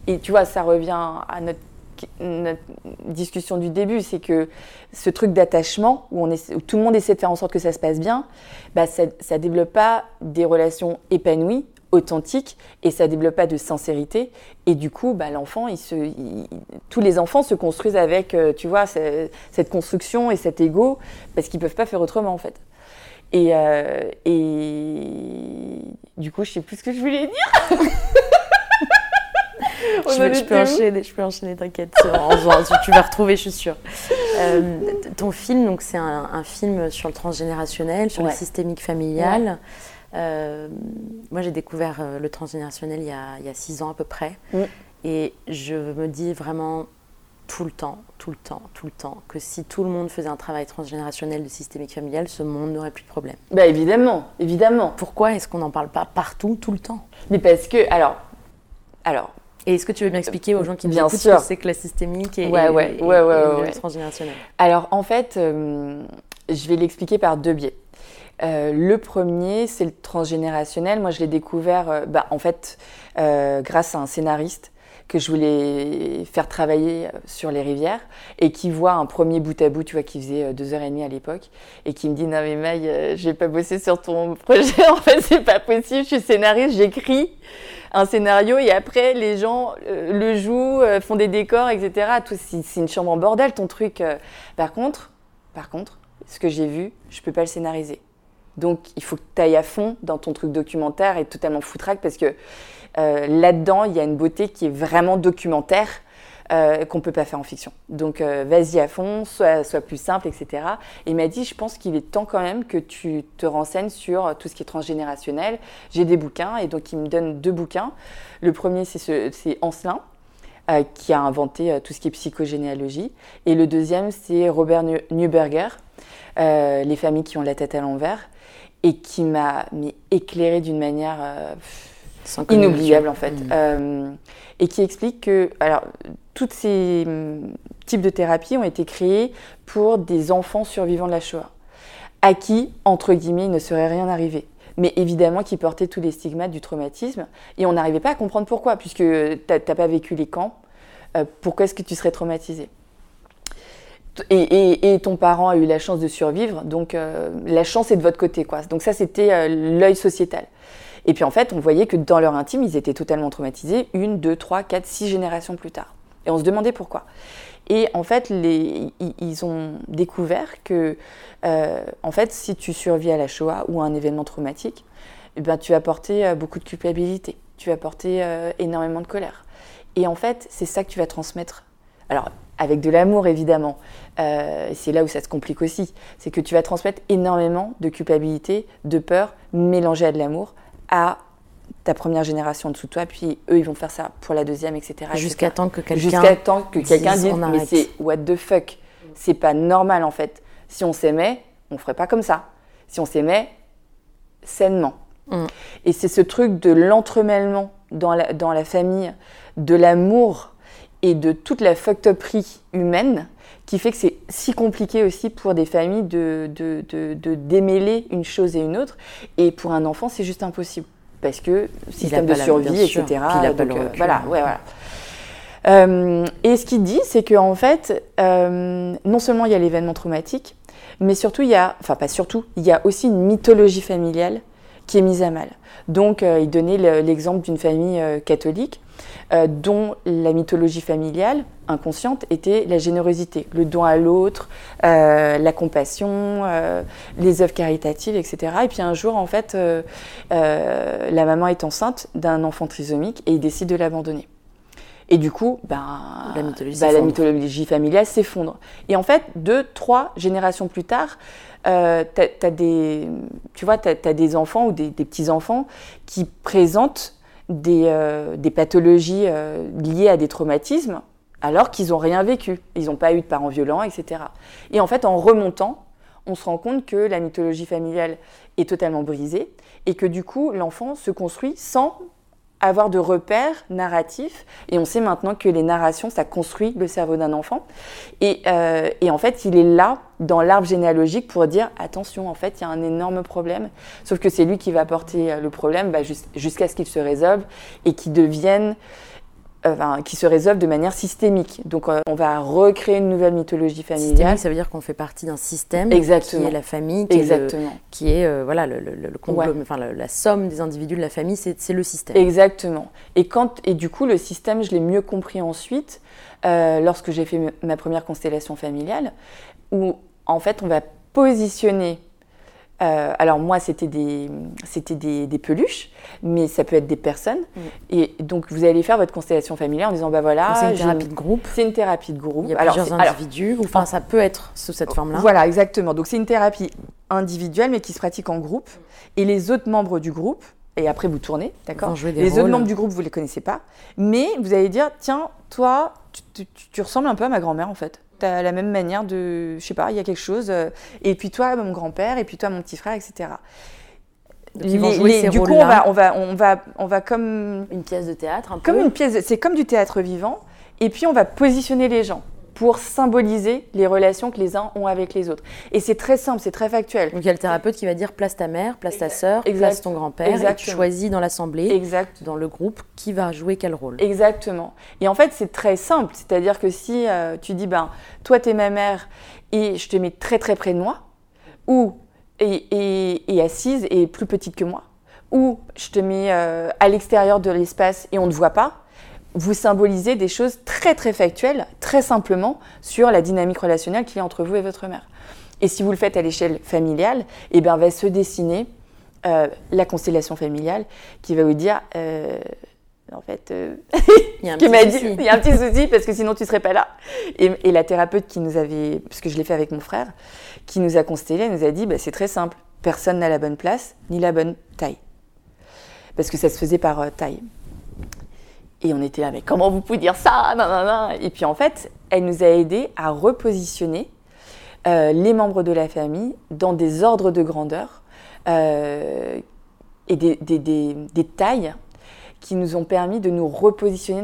Speaker 9: Et tu vois, ça revient à notre, notre discussion du début, c'est que ce truc d'attachement, où, tout le monde essaie de faire en sorte que ça se passe bien, bah, ça ne développe pas des relations épanouies, authentiques, et ça développe pas de sincérité. Et du coup, bah, l'enfant, tous les enfants se construisent avec, euh, tu vois, ce- cette construction et cet ego, parce qu'ils peuvent pas faire autrement, en fait. Et, euh, et du coup, je sais plus ce que je voulais dire.
Speaker 1: Je, peux- je enchaîner, je peux enchaîner, t'inquiète. tu vas retrouver, je suis sûre. Euh, ton film, donc c'est un, un film sur le transgénérationnel, sur
Speaker 9: Ouais.
Speaker 1: le systémique familial. Euh, moi, j'ai découvert euh, le transgénérationnel il y, a, il y a six ans à peu près,
Speaker 9: Mm.
Speaker 1: et je me dis vraiment tout le temps, tout le temps, tout le temps, que si tout le monde faisait un travail transgénérationnel de systémique familial, ce monde n'aurait plus de problème.
Speaker 9: Bah évidemment, évidemment.
Speaker 1: Pourquoi est-ce qu'on n'en parle pas partout, tout le temps?
Speaker 9: Mais parce que, alors, alors,
Speaker 1: Et est-ce que tu veux bien expliquer aux gens qui nous
Speaker 9: Bien
Speaker 1: écoutent
Speaker 9: sûr.
Speaker 1: ce que c'est que la systémique et,
Speaker 9: Ouais,
Speaker 1: et-
Speaker 9: ouais,
Speaker 1: et-
Speaker 9: ouais, ouais,
Speaker 1: et
Speaker 9: ouais,
Speaker 1: le transgénérationnel
Speaker 9: alors en fait, euh, je vais l'expliquer par deux biais. Euh, le premier, c'est le transgénérationnel. Moi, je l'ai découvert, euh, bah, en fait, grâce à un scénariste que je voulais faire travailler sur les rivières et qui voit un premier bout à bout, tu vois, qui faisait euh, deux heures et demie à l'époque et qui me dit non mais Maï, euh, je vais pas bosser sur ton projet. en fait, c'est pas possible. Je suis scénariste, j'écris un scénario et après les gens euh, le jouent, font des décors, etc. C'est une chambre en bordel ton truc. Par contre, par contre, ce que j'ai vu, je peux pas le scénariser. Donc il faut que tu ailles à fond dans ton truc documentaire et totalement foutraque parce que euh, là-dedans, il y a une beauté qui est vraiment documentaire euh, qu'on peut pas faire en fiction. Donc euh, vas-y à fond, sois, plus simple, etc. Et il m'a dit, je pense qu'il est temps quand même que tu te renseignes sur tout ce qui est transgénérationnel. J'ai des bouquins et donc il me donne deux bouquins. Le premier, c'est ce- Ancelin. qui a inventé tout ce qui est psychogénéalogie. Et le deuxième, c'est Robert Neuberger, Les familles qui ont la tête à l'envers, et qui m'a éclairé d'une manière. Inoubliable en fait,
Speaker 1: Mm.
Speaker 9: Euh, et qui explique que alors tous ces hum, types de thérapies ont été créés pour des enfants survivants de la Shoah, à qui entre guillemets il ne serait rien arrivé, mais évidemment qui portaient tous les stigmates du traumatisme, et on n'arrivait pas à comprendre pourquoi, puisque t'as t'as pas vécu les camps, euh, pourquoi est-ce que tu serais traumatisé? Et, et- et ton parent a eu la chance de survivre, donc euh, la chance est de votre côté. Quoi. Donc ça, c'était euh, l'œil sociétal. Et puis en fait, on voyait que dans leur intime, ils étaient totalement traumatisés une, deux, trois, quatre, six générations plus tard. Et on se demandait pourquoi. Et en fait, ils, ont découvert que, euh, en fait, si tu survis à la Shoah ou à un événement traumatique, eh ben, tu vas porter euh, beaucoup de culpabilité, tu vas porter euh, énormément de colère. Et en fait, c'est ça que tu vas transmettre. Alors, avec de l'amour, évidemment. C'est là où ça se complique aussi. C'est que tu vas transmettre énormément de culpabilité, de peur, mélangée à de l'amour, à ta première génération en dessous de toi, puis eux, ils vont faire ça pour la deuxième, etc.
Speaker 1: Jusqu'à temps que quelqu'un.
Speaker 9: Jusqu'à temps que quelqu'un
Speaker 1: dise,
Speaker 9: mais c'est what the fuck. C'est pas normal en fait. Si on s'aimait, on ferait pas comme ça. Si on s'aimait, sainement.
Speaker 1: Mm.
Speaker 9: Et c'est ce truc de l'entremêlement dans la, dans la famille, de l'amour et de toute la fucked-uperie humaine qui fait que c'est si compliqué aussi pour des familles de, de, de- de démêler une chose et une autre. Et pour un enfant, c'est juste impossible. Parce que système de survie, etc.
Speaker 1: Puis il a pas
Speaker 9: Donc,
Speaker 1: le
Speaker 9: euh,
Speaker 1: recul.
Speaker 9: voilà, ouais, voilà. Euh, et ce qu'il dit, c'est qu'en fait, euh, non seulement il y a l'événement traumatique, mais surtout il y a, enfin pas surtout, il y a aussi une mythologie familiale qui est mise à mal. Donc euh, il donnait le- l'exemple d'une famille catholique euh, dont la mythologie familiale inconsciente était la générosité, le don à l'autre, euh, la compassion, euh, les œuvres caritatives, etc. Et puis un jour, en fait, la maman est enceinte d'un enfant trisomique et il décide de l'abandonner. Et du coup, ben,
Speaker 1: La mythologie
Speaker 9: la mythologie familiale s'effondre. Et en fait, deux, trois générations plus tard, euh, t'as des, tu vois, t'as, t'as des enfants ou des, des petits-enfants qui présentent des, euh, des pathologies euh, liées à des traumatismes alors qu'ils n'ont rien vécu. Ils n'ont pas eu de parents violents, etc. Et en fait, en remontant, on se rend compte que la mythologie familiale est totalement brisée et que du coup, l'enfant se construit sans avoir de repères narratifs. Et on sait maintenant que les narrations, ça construit le cerveau d'un enfant. Et, euh, et en fait, il est là, dans l'arbre généalogique, pour dire attention, en fait, il y a un énorme problème. Sauf que c'est lui qui va porter euh, le problème bah, jus- jusqu'à ce qu'il se résolve et qu'il devienne. Euh, Enfin, qui se résolve de manière systémique. Donc, euh, on va recréer une nouvelle mythologie familiale.
Speaker 1: Systémique, ça veut dire qu'on fait partie d'un système
Speaker 9: Exactement.
Speaker 1: qui est la famille, qui est, le-
Speaker 9: Exactement.
Speaker 1: qui est, euh, voilà, le, le- le conglom- enfin, la somme des individus de la famille, c'est le système.
Speaker 9: Exactement. Et, quand, et du coup, le système, je l'ai mieux compris ensuite, euh, lorsque j'ai fait ma première constellation familiale, où en fait, on va positionner. Euh, alors, moi, c'était des, c'était des, des peluches, mais ça peut être des personnes.
Speaker 1: Mm.
Speaker 9: Et donc, vous allez faire votre constellation familiale en disant bah voilà.
Speaker 1: C'est une thérapie de groupe.
Speaker 9: C'est une thérapie de groupe.
Speaker 1: Il y a
Speaker 9: Alors,
Speaker 1: plusieurs
Speaker 9: c'est- alors,
Speaker 1: individus. ou Enfin, ça peut être sous cette forme-là.
Speaker 9: voilà, exactement. Donc c'est une thérapie individuelle, mais qui se pratique en groupe. Et les autres membres du groupe, et après vous tournez, d'accord Les autres
Speaker 1: rôles.
Speaker 9: membres du groupe, vous les connaissez pas, mais vous allez dire, tiens, toi, tu, tu- tu ressembles un peu à ma grand-mère en fait. Tu as la même manière de, je sais pas, il y a quelque chose. euh, et puis toi, mon grand-père, et puis toi, mon petit frère, etc.
Speaker 1: Donc,
Speaker 9: Les- les- du coup, on va, on va, on va, on va comme
Speaker 1: Une pièce de théâtre, un peu.
Speaker 9: comme une pièce, c'est comme du théâtre vivant, et puis on va positionner les gens pour symboliser les relations que les uns ont avec les autres. Et c'est très simple, c'est très factuel.
Speaker 1: Donc il y a le thérapeute qui va dire place ta mère, place ta sœur, place ton grand-père, et tu choisis dans l'assemblée, dans le groupe, qui va jouer quel rôle.
Speaker 9: Exactement. Et en fait, c'est très simple. C'est-à-dire que si euh, tu dis, ben, toi, t'es ma mère et je te mets très très près de moi, ou et, et- et assise et plus petite que moi, ou je te mets euh, à l'extérieur de l'espace et on ne te voit pas, vous symbolisez des choses très très factuelles, très simplement, sur la dynamique relationnelle qu'il y a entre vous et votre mère. Et si vous le faites à l'échelle familiale, eh ben, va se dessiner euh, la constellation familiale qui va vous dire, euh, en fait, euh,
Speaker 1: Il y a un
Speaker 9: qui
Speaker 1: petit
Speaker 9: dit,
Speaker 1: souci.
Speaker 9: il y a un petit souci parce que sinon tu serais pas là. Et, et la thérapeute qui nous avait, parce que je l'ai fait avec mon frère, qui nous a constellé, nous a dit, bah, c'est très simple, personne n'a la bonne place ni la bonne taille, parce que ça se faisait par euh, taille. Et on était là, mais comment vous pouvez dire ça. Et puis en fait, elle nous a aidé à repositionner euh, les membres de la famille dans des ordres de grandeur euh, et des, tailles qui nous ont permis de nous repositionner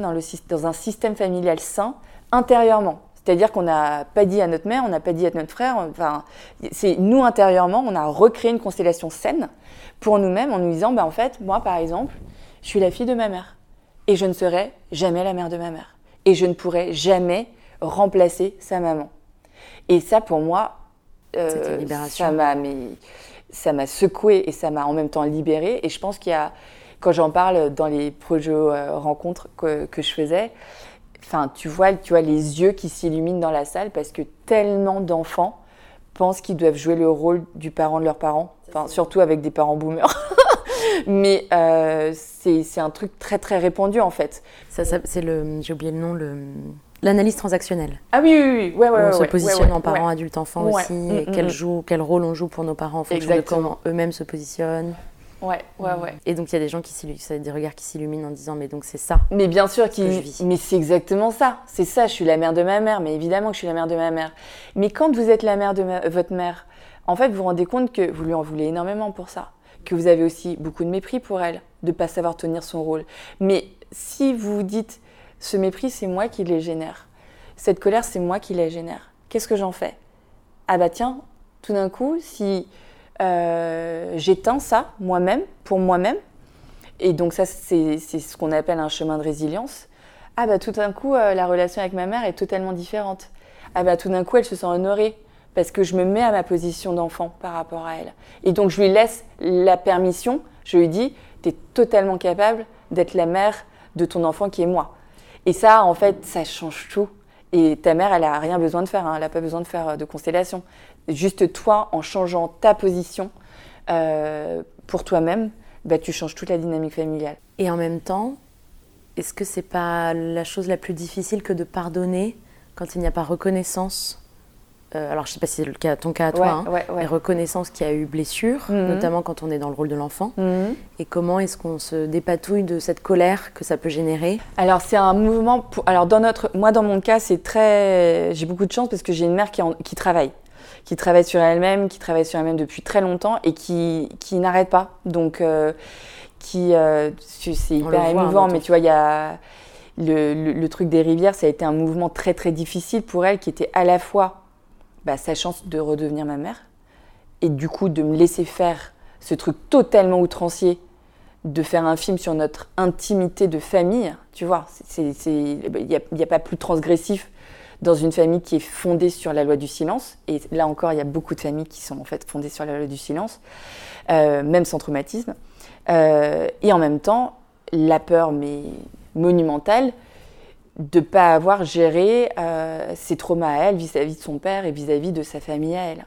Speaker 9: dans un système familial sain intérieurement. C'est-à-dire qu'on n'a pas dit à notre mère, on n'a pas dit à notre frère, enfin, c'est nous intérieurement, on a recréé une constellation saine pour nous-mêmes en nous disant, bah, en fait, moi par exemple, je suis la fille de ma mère et je ne serai jamais la mère de ma mère et je ne pourrai jamais remplacer sa maman. Et ça, pour moi,
Speaker 1: euh,
Speaker 9: ça m'a ça m'a secoué et ça m'a en même temps libéré. Et je pense qu'il y a, quand j'en parle dans les projets euh, rencontres que, que, je faisais, enfin, tu vois, tu vois les yeux qui s'illuminent dans la salle parce que tellement d'enfants pensent qu'ils doivent jouer le rôle du parent de leurs parents, enfin, surtout avec des parents boomers. Mais euh, c'est un truc très très répandu en fait.
Speaker 1: Ça, ça c'est le, j'ai oublié le nom, le L'analyse transactionnelle.
Speaker 9: Ah oui, oui, oui. Ouais, ouais,
Speaker 1: on se positionne en parent, adulte, enfant aussi.
Speaker 9: Mm,
Speaker 1: et
Speaker 9: mm,
Speaker 1: quel,
Speaker 9: mm.
Speaker 1: joue, quel rôle on joue pour nos parents en fonction
Speaker 9: Exactement.
Speaker 1: de comment eux-mêmes se positionnent.
Speaker 9: Ouais, ouais, ouais.
Speaker 1: Et donc il y a des gens qui s'illuminent, des regards qui s'illuminent en disant mais donc c'est ça.
Speaker 9: Mais bien sûr, qui, mais c'est exactement ça. C'est ça. Je suis la mère de ma mère, mais évidemment que je suis la mère de ma mère. Mais quand vous êtes la mère de ma- votre mère, en fait, vous vous rendez compte que vous lui en voulez énormément pour ça, que vous avez aussi beaucoup de mépris pour elle, de pas savoir tenir son rôle. Mais si vous vous dites, ce mépris, c'est moi qui les génère. Cette colère, c'est moi qui la génère. Qu'est-ce que j'en fais? Ah bah tiens, tout d'un coup, si euh, j'éteins ça moi-même, pour moi-même, et donc ça, c'est c'est ce qu'on appelle un chemin de résilience. Ah bah tout d'un coup, euh, la relation avec ma mère est totalement différente. Ah bah tout d'un coup, elle se sent honorée parce que je me mets à ma position d'enfant par rapport à elle. Et donc je lui laisse la permission, je lui dis, tu es totalement capable d'être la mère de ton enfant qui est moi. Et ça, en fait, ça change tout. Et ta mère, elle n'a rien besoin de faire, hein. elle n'a pas besoin de faire euh, de constellation. Juste toi, en changeant ta position euh, pour toi-même, bah, tu changes toute la dynamique familiale.
Speaker 1: Et en même temps, est-ce que c'est pas la chose la plus difficile que de pardonner quand il n'y a pas reconnaissance Euh, Alors je sais pas si c'est le cas, ton cas à toi, hein,
Speaker 9: ouais,
Speaker 1: mais reconnaissance qu'il y a eu blessure,
Speaker 9: Mhm.
Speaker 1: notamment quand on est dans le rôle de l'enfant.
Speaker 9: Mhm.
Speaker 1: Et comment est-ce qu'on se dépatouille de cette colère que ça peut générer
Speaker 9: Alors c'est un mouvement. Pour... Alors dans notre, moi dans mon cas c'est très, j'ai beaucoup de chance parce que j'ai une mère qui, en- qui travaille, qui travaille sur elle-même, qui travaille sur elle-même depuis très longtemps et qui, qui n'arrête pas. Donc euh, qui, euh, c'est hyper
Speaker 1: hein,
Speaker 9: émouvant, mais tu vois il y a le, le- le truc des rivières, ça a été un mouvement très très difficile pour elle, qui était à la fois bah, sa chance de redevenir ma mère et du coup de me laisser faire ce truc totalement outrancier de faire un film sur notre intimité de famille, tu vois, c'est- il n'y a pas plus transgressif dans une famille qui est fondée sur la loi du silence. Et là encore, il y a beaucoup de familles qui sont en fait fondées sur la loi du silence, euh, même sans traumatisme. Euh, et en même temps, la peur, mais monumentale, de pas avoir géré euh, ses traumas à elle vis-à-vis de son père et vis-à-vis de sa famille à elle.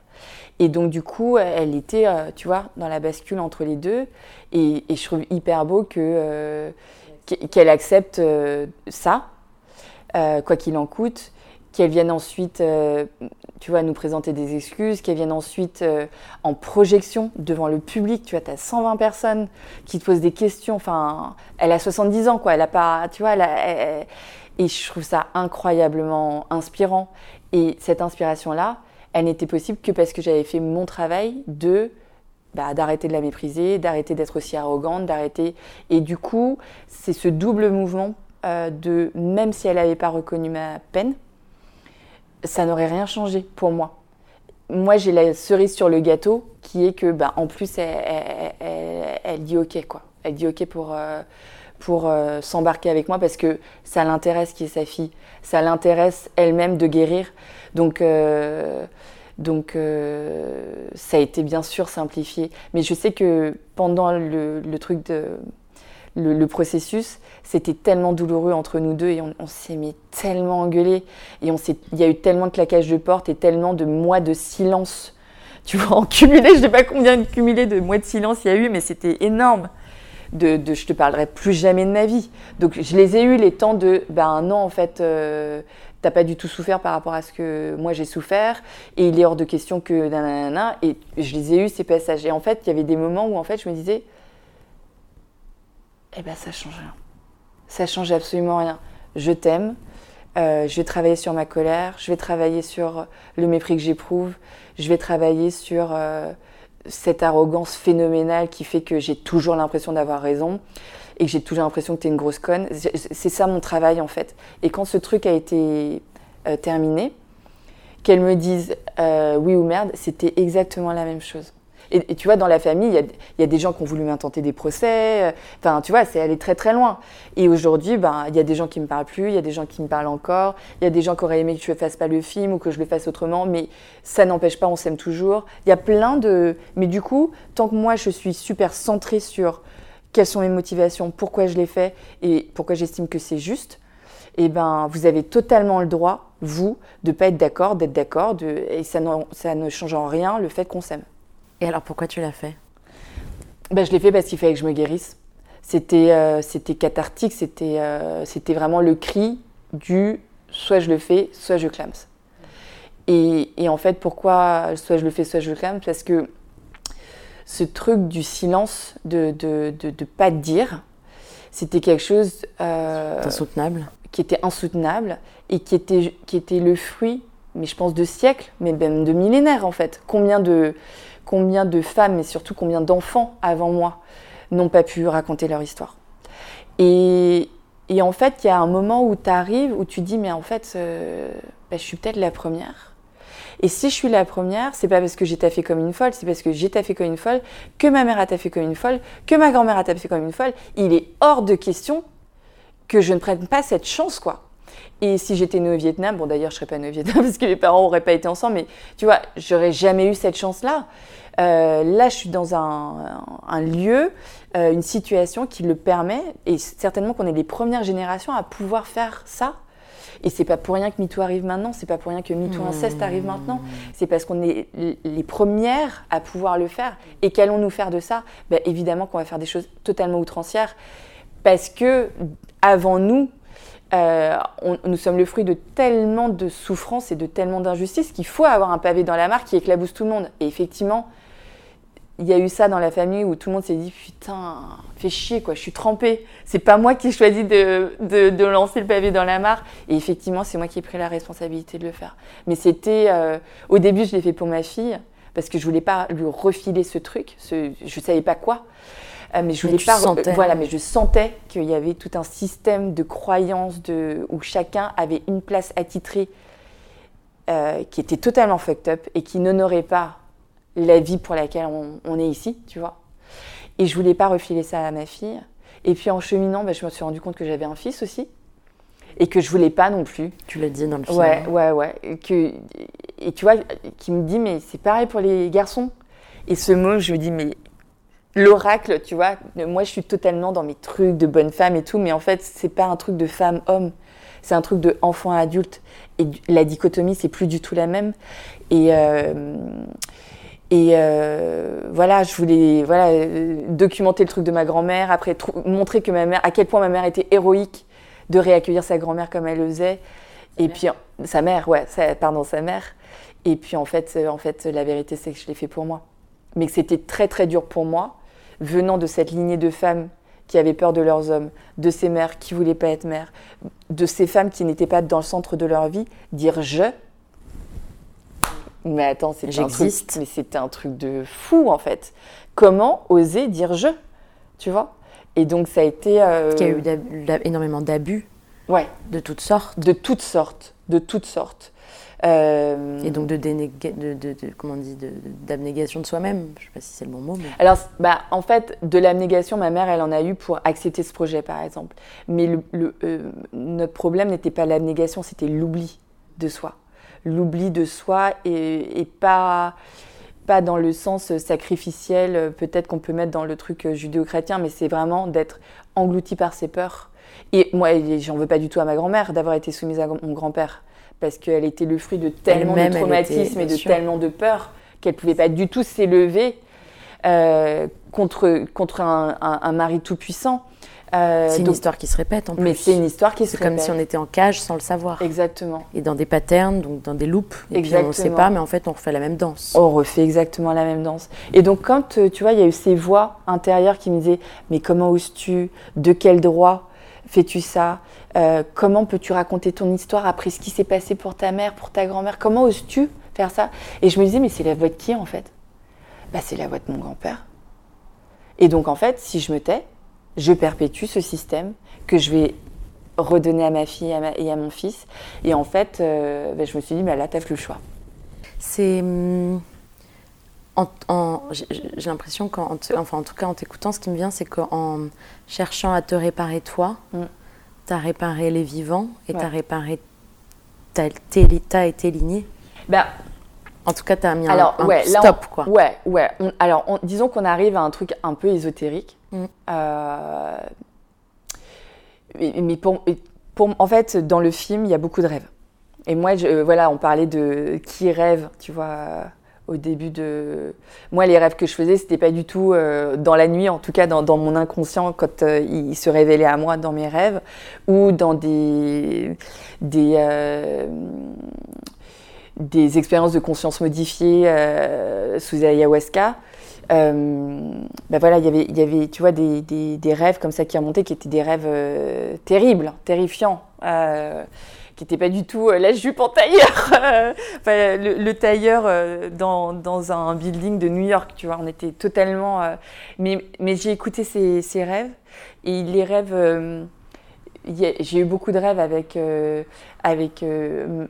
Speaker 9: Et donc du coup, elle était, euh, tu vois, dans la bascule entre les deux. Et, et je trouve hyper beau que euh, qu'e- qu'elle accepte euh, ça, euh, quoi qu'il en coûte, qu'elle vienne ensuite, tu vois, nous présenter des excuses, qu'elle vienne ensuite en projection devant le public. Tu vois, tu as 120 personnes qui te posent des questions. Enfin, elle a 70 ans, quoi. Elle a pas, tu vois, elle a- elle- et je trouve ça incroyablement inspirant. Et cette inspiration-là, elle n'était possible que parce que j'avais fait mon travail de bah, d'arrêter de la mépriser, d'arrêter d'être aussi arrogante, d'arrêter. Et du coup, c'est ce double mouvement euh, de même si elle n'avait pas reconnu ma peine, ça n'aurait rien changé pour moi. Moi, j'ai la cerise sur le gâteau qui est que, bah, en plus, elle, dit OK, quoi. Elle dit OK pour, euh, pour euh, s'embarquer avec moi parce que ça l'intéresse qui est sa fille. Ça l'intéresse elle-même de guérir. Donc, euh, donc euh, ça a été bien sûr simplifié. Mais je sais que pendant le, le truc de. Le, processus, c'était tellement douloureux entre nous deux et on, s'est mis tellement engueulés. Et on il y a eu tellement de claquages de porte et tellement de mois de silence. Tu vois, en cumulé, je ne sais pas combien de cumulés de mois de silence il y a eu, mais c'était énorme. De, de je te parlerai plus jamais de ma vie. Donc je les ai eus les temps de, ben non, en fait, euh, t'as pas du tout souffert par rapport à ce que moi j'ai souffert, et il est hors de question que nanana, et je les ai eus ces passages. Et en fait, il y avait des moments où en fait je me disais, eh ben ça change rien. Ça change absolument rien. Je t'aime, euh, je vais travailler sur ma colère, je vais travailler sur le mépris que j'éprouve, je vais travailler sur euh, cette arrogance phénoménale qui fait que j'ai toujours l'impression d'avoir raison. et que j'ai toujours l'impression que tu es une grosse conne. C'est ça mon travail en fait. Et quand ce truc a été euh, terminé, qu'elle me dise euh, oui ou merde, c'était exactement la même chose. Et, tu vois, dans la famille, il y a, des gens qui ont voulu m'intenter des procès. euh, Enfin, tu vois, c'est allé très très loin. Et aujourd'hui, ben, il y a des gens qui me parlent plus, il y a des gens qui me parlent encore, il y a des gens qui auraient aimé que je ne fasse pas le film ou que je le fasse autrement, mais ça n'empêche pas, on s'aime toujours. Il y a plein de... Mais du coup, tant que moi, je suis super centrée sur quelles sont mes motivations, pourquoi je l'ai fait et pourquoi j'estime que c'est juste, eh ben, vous avez totalement le droit, vous, de pas être d'accord, d'être d'accord, et ça, ça ne change en rien le fait qu'on s'aime.
Speaker 1: Et alors pourquoi tu l'as fait?
Speaker 9: Ben, je l'ai fait parce qu'il fallait que je me guérisse. C'était euh, c'était cathartique, c'était euh, c'était vraiment le cri du soit je le fais, soit je clame. Et, et en fait, pourquoi soit je le fais, soit je le clame Parce que ce truc du silence, de de, de, de pas dire, c'était quelque chose euh,
Speaker 1: insoutenable.
Speaker 9: qui était insoutenable et qui était, qui était le fruit, mais je pense de siècles, mais même de millénaires en fait. Combien de, combien de femmes et surtout combien d'enfants avant moi n'ont pas pu raconter leur histoire. Et, en fait, il y a un moment où tu arrives, où tu dis, mais en fait, euh, bah, je suis peut-être la première. Et si je suis la première, c'est pas parce que j'ai taffé comme une folle, c'est parce que j'ai taffé comme une folle, que ma mère a taffé comme une folle, que ma grand-mère a taffé comme une folle. Il est hors de question que je ne prenne pas cette chance, quoi. Et si j'étais née au Vietnam, bon d'ailleurs je serais pas née au Vietnam parce que mes parents n'auraient pas été ensemble, mais tu vois, j'aurais jamais eu cette chance-là. Euh, là, je suis dans un, un lieu, euh, une situation qui le permet, et certainement qu'on est les premières générations à pouvoir faire ça. Et c'est pas pour rien que MeToo arrive maintenant, c'est pas pour rien que MeToo inceste arrive maintenant, c'est parce qu'on est les premières à pouvoir le faire. Et qu'allons-nous faire de ça? Ben, Évidemment qu'on va faire des choses totalement outrancières, parce que avant nous, euh, nous sommes le fruit de tellement de souffrances et de tellement d'injustices qu'il faut avoir un pavé dans la mare qui éclabousse tout le monde. Et effectivement, il y a eu ça dans la famille où tout le monde s'est dit putain, fais chier quoi, je suis trempée. C'est pas moi qui ai choisi de lancer le pavé dans la mare. Et effectivement, c'est moi qui ai pris la responsabilité de le faire. Mais c'était. euh, au début, je l'ai fait pour ma fille parce que je voulais pas lui refiler ce truc. Ce, je savais pas quoi. Euh, mais je
Speaker 1: Mais
Speaker 9: voulais
Speaker 1: tu
Speaker 9: pas.
Speaker 1: sentais.
Speaker 9: voilà, mais je sentais qu'il y avait tout un système de croyances de, où chacun avait une place attitrée euh, qui était totalement fucked up et qui n'honorait pas la vie pour laquelle on, on est ici, tu vois. Et je voulais pas refiler ça à ma fille. Et puis en cheminant, bah, je me suis rendu compte que j'avais un fils aussi et que je voulais pas non plus.
Speaker 1: Tu l'as dit dans le film.
Speaker 9: Ouais, ouais, ouais. Et Que, et tu vois, qui me dit, mais c'est pareil pour les garçons. Et ce mot, je me dis, mais l'oracle, tu vois, moi je suis totalement dans mes trucs de bonne femme et tout, mais en fait, c'est pas un truc de femme-homme, c'est un truc de enfant-adulte. Et la dichotomie, c'est plus du tout la même. Et. euh, et euh, voilà, je voulais voilà, euh, documenter le truc de ma grand-mère, après montrer que ma mère, à quel point ma mère était héroïque de réaccueillir sa grand-mère comme elle le faisait. Et puis, sa mère, ouais, sa- pardon, sa mère. Et puis, en fait, en fait, la vérité, c'est que je l'ai fait pour moi. Mais que c'était très, très dur pour moi, venant de cette lignée de femmes qui avaient peur de leurs hommes, de ces mères qui voulaient pas être mères, de ces femmes qui n'étaient pas dans le centre de leur vie, dire je. Mais attends, c'est un truc, mais c'était un truc de fou en fait. Comment oser dire je, tu vois? Et donc ça a été, euh,
Speaker 1: Il y a eu énormément d'abus
Speaker 9: ouais,
Speaker 1: de toutes sortes.
Speaker 9: de toutes sortes, de toutes sortes. Euh,
Speaker 1: Et donc de, dénéga- de, de- de- comment on dit, d'abnégation de, soi-même. Je sais pas si c'est le bon mot, mais
Speaker 9: Alors, bah, en fait, de l'abnégation, ma mère, elle en a eu pour accepter ce projet, par exemple. Mais le, le, euh, notre problème n'était pas l'abnégation, c'était l'oubli de soi. L'oubli de soi et, et pas, pas dans le sens sacrificiel, peut-être qu'on peut mettre dans le truc judéo-chrétien, mais c'est vraiment d'être englouti par ses peurs. Et moi, j'en veux pas du tout à ma grand-mère d'avoir été soumise à mon grand-père, parce qu'elle était le fruit de tellement de
Speaker 1: Elle-même, elle
Speaker 9: traumatisme
Speaker 1: était-
Speaker 9: et de
Speaker 1: sûr.
Speaker 9: tellement de peur qu'elle pouvait pas du tout s'élever euh, contre, contre un, un- un mari tout-puissant. Euh,
Speaker 1: c'est une
Speaker 9: donc-
Speaker 1: histoire qui se répète en plus.
Speaker 9: Mais c'est une histoire qui se
Speaker 1: C'est comme
Speaker 9: répète.
Speaker 1: si on était en cage sans le savoir.
Speaker 9: Exactement.
Speaker 1: Et dans des patterns, donc dans des loops. Et puis on ne sait
Speaker 9: Exactement.
Speaker 1: pas, mais en fait on refait la même danse.
Speaker 9: On refait exactement la même danse. Et donc quand, euh, tu vois, il y a eu ces voix intérieures qui me disaient, mais comment oses-tu? De quel droit? Fais-tu ça? Euh, Comment peux-tu raconter ton histoire après ce qui s'est passé pour ta mère, pour ta grand-mère? Comment oses-tu faire ça? Et je me disais, mais c'est la voix de qui en fait? Bah, C'est la voix de mon grand-père. Et donc en fait, si je me tais, je perpétue ce système que je vais redonner à ma fille et à, mon fils. Et en fait, euh, ben, je me suis dit, bah, là, t'as plus le choix.
Speaker 1: C'est. En- en- J'ai l'impression qu'en enfin, en tout cas, en t'écoutant, ce qui me vient, c'est qu'en cherchant à te réparer toi,
Speaker 9: Mm.
Speaker 1: tu as réparé les vivants et tu
Speaker 9: Ouais.
Speaker 1: as réparé ta, ta et tes lignées.
Speaker 9: Bah,
Speaker 1: En tout cas, tu as mis un-
Speaker 9: Alors,
Speaker 1: un,
Speaker 9: ouais, là,
Speaker 1: stop,
Speaker 9: on-
Speaker 1: quoi.
Speaker 9: Ouais, ouais. On- alors, on- disons qu'on arrive à un truc un peu ésotérique.
Speaker 1: Mm.
Speaker 9: Euh, mais pour, pour- en fait, dans le film, il y a beaucoup de rêves. Et moi, je, voilà, on parlait de qui rêve, tu vois, au début de. Moi, les rêves que je faisais, c'était pas du tout euh, dans la nuit, en tout cas dans, mon inconscient, quand euh, il se révélait à moi dans mes rêves, ou dans des. des euh, expériences de conscience modifiées euh, sous ayahuasca. Ben voilà, il y avait, il y avait, tu vois, des, des, des rêves comme ça qui remontaient, qui étaient des rêves terribles, terrifiants, qui n'étaient pas du tout euh, la jupe en tailleur, euh, enfin, le, le tailleur euh, dans, dans un building de New York, tu vois, on était totalement... mais mais j'ai écouté ces, ces rêves, et les rêves... j'ai eu beaucoup de rêves avec, avec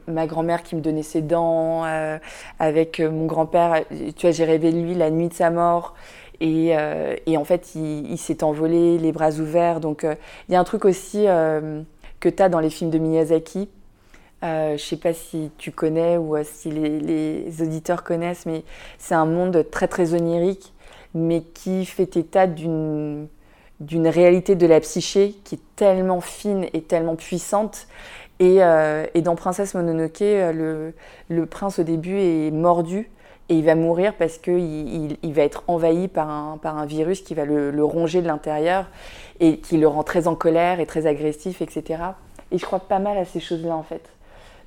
Speaker 9: ma grand-mère qui me donnait ses dents, avec mon grand-père. Tu vois, j'ai rêvé de lui la nuit de sa mort. Et, euh, et en fait, il, il s'est envolé, les bras ouverts. Donc, il y a un truc aussi euh, que tu as dans les films de Miyazaki. Euh, je sais pas si tu connais ou euh, si les, auditeurs connaissent, mais c'est un monde très très onirique, mais qui fait état d'une d'une réalité de la psyché qui est tellement fine et tellement puissante. Et, euh, dans Princesse Mononoke, le, prince au début est mordu et il va mourir parce qu'il il, il va être envahi par un, par un virus qui va le ronger de l'intérieur et qui le rend très en colère et très agressif, etc. Et je crois pas mal à ces choses-là en fait.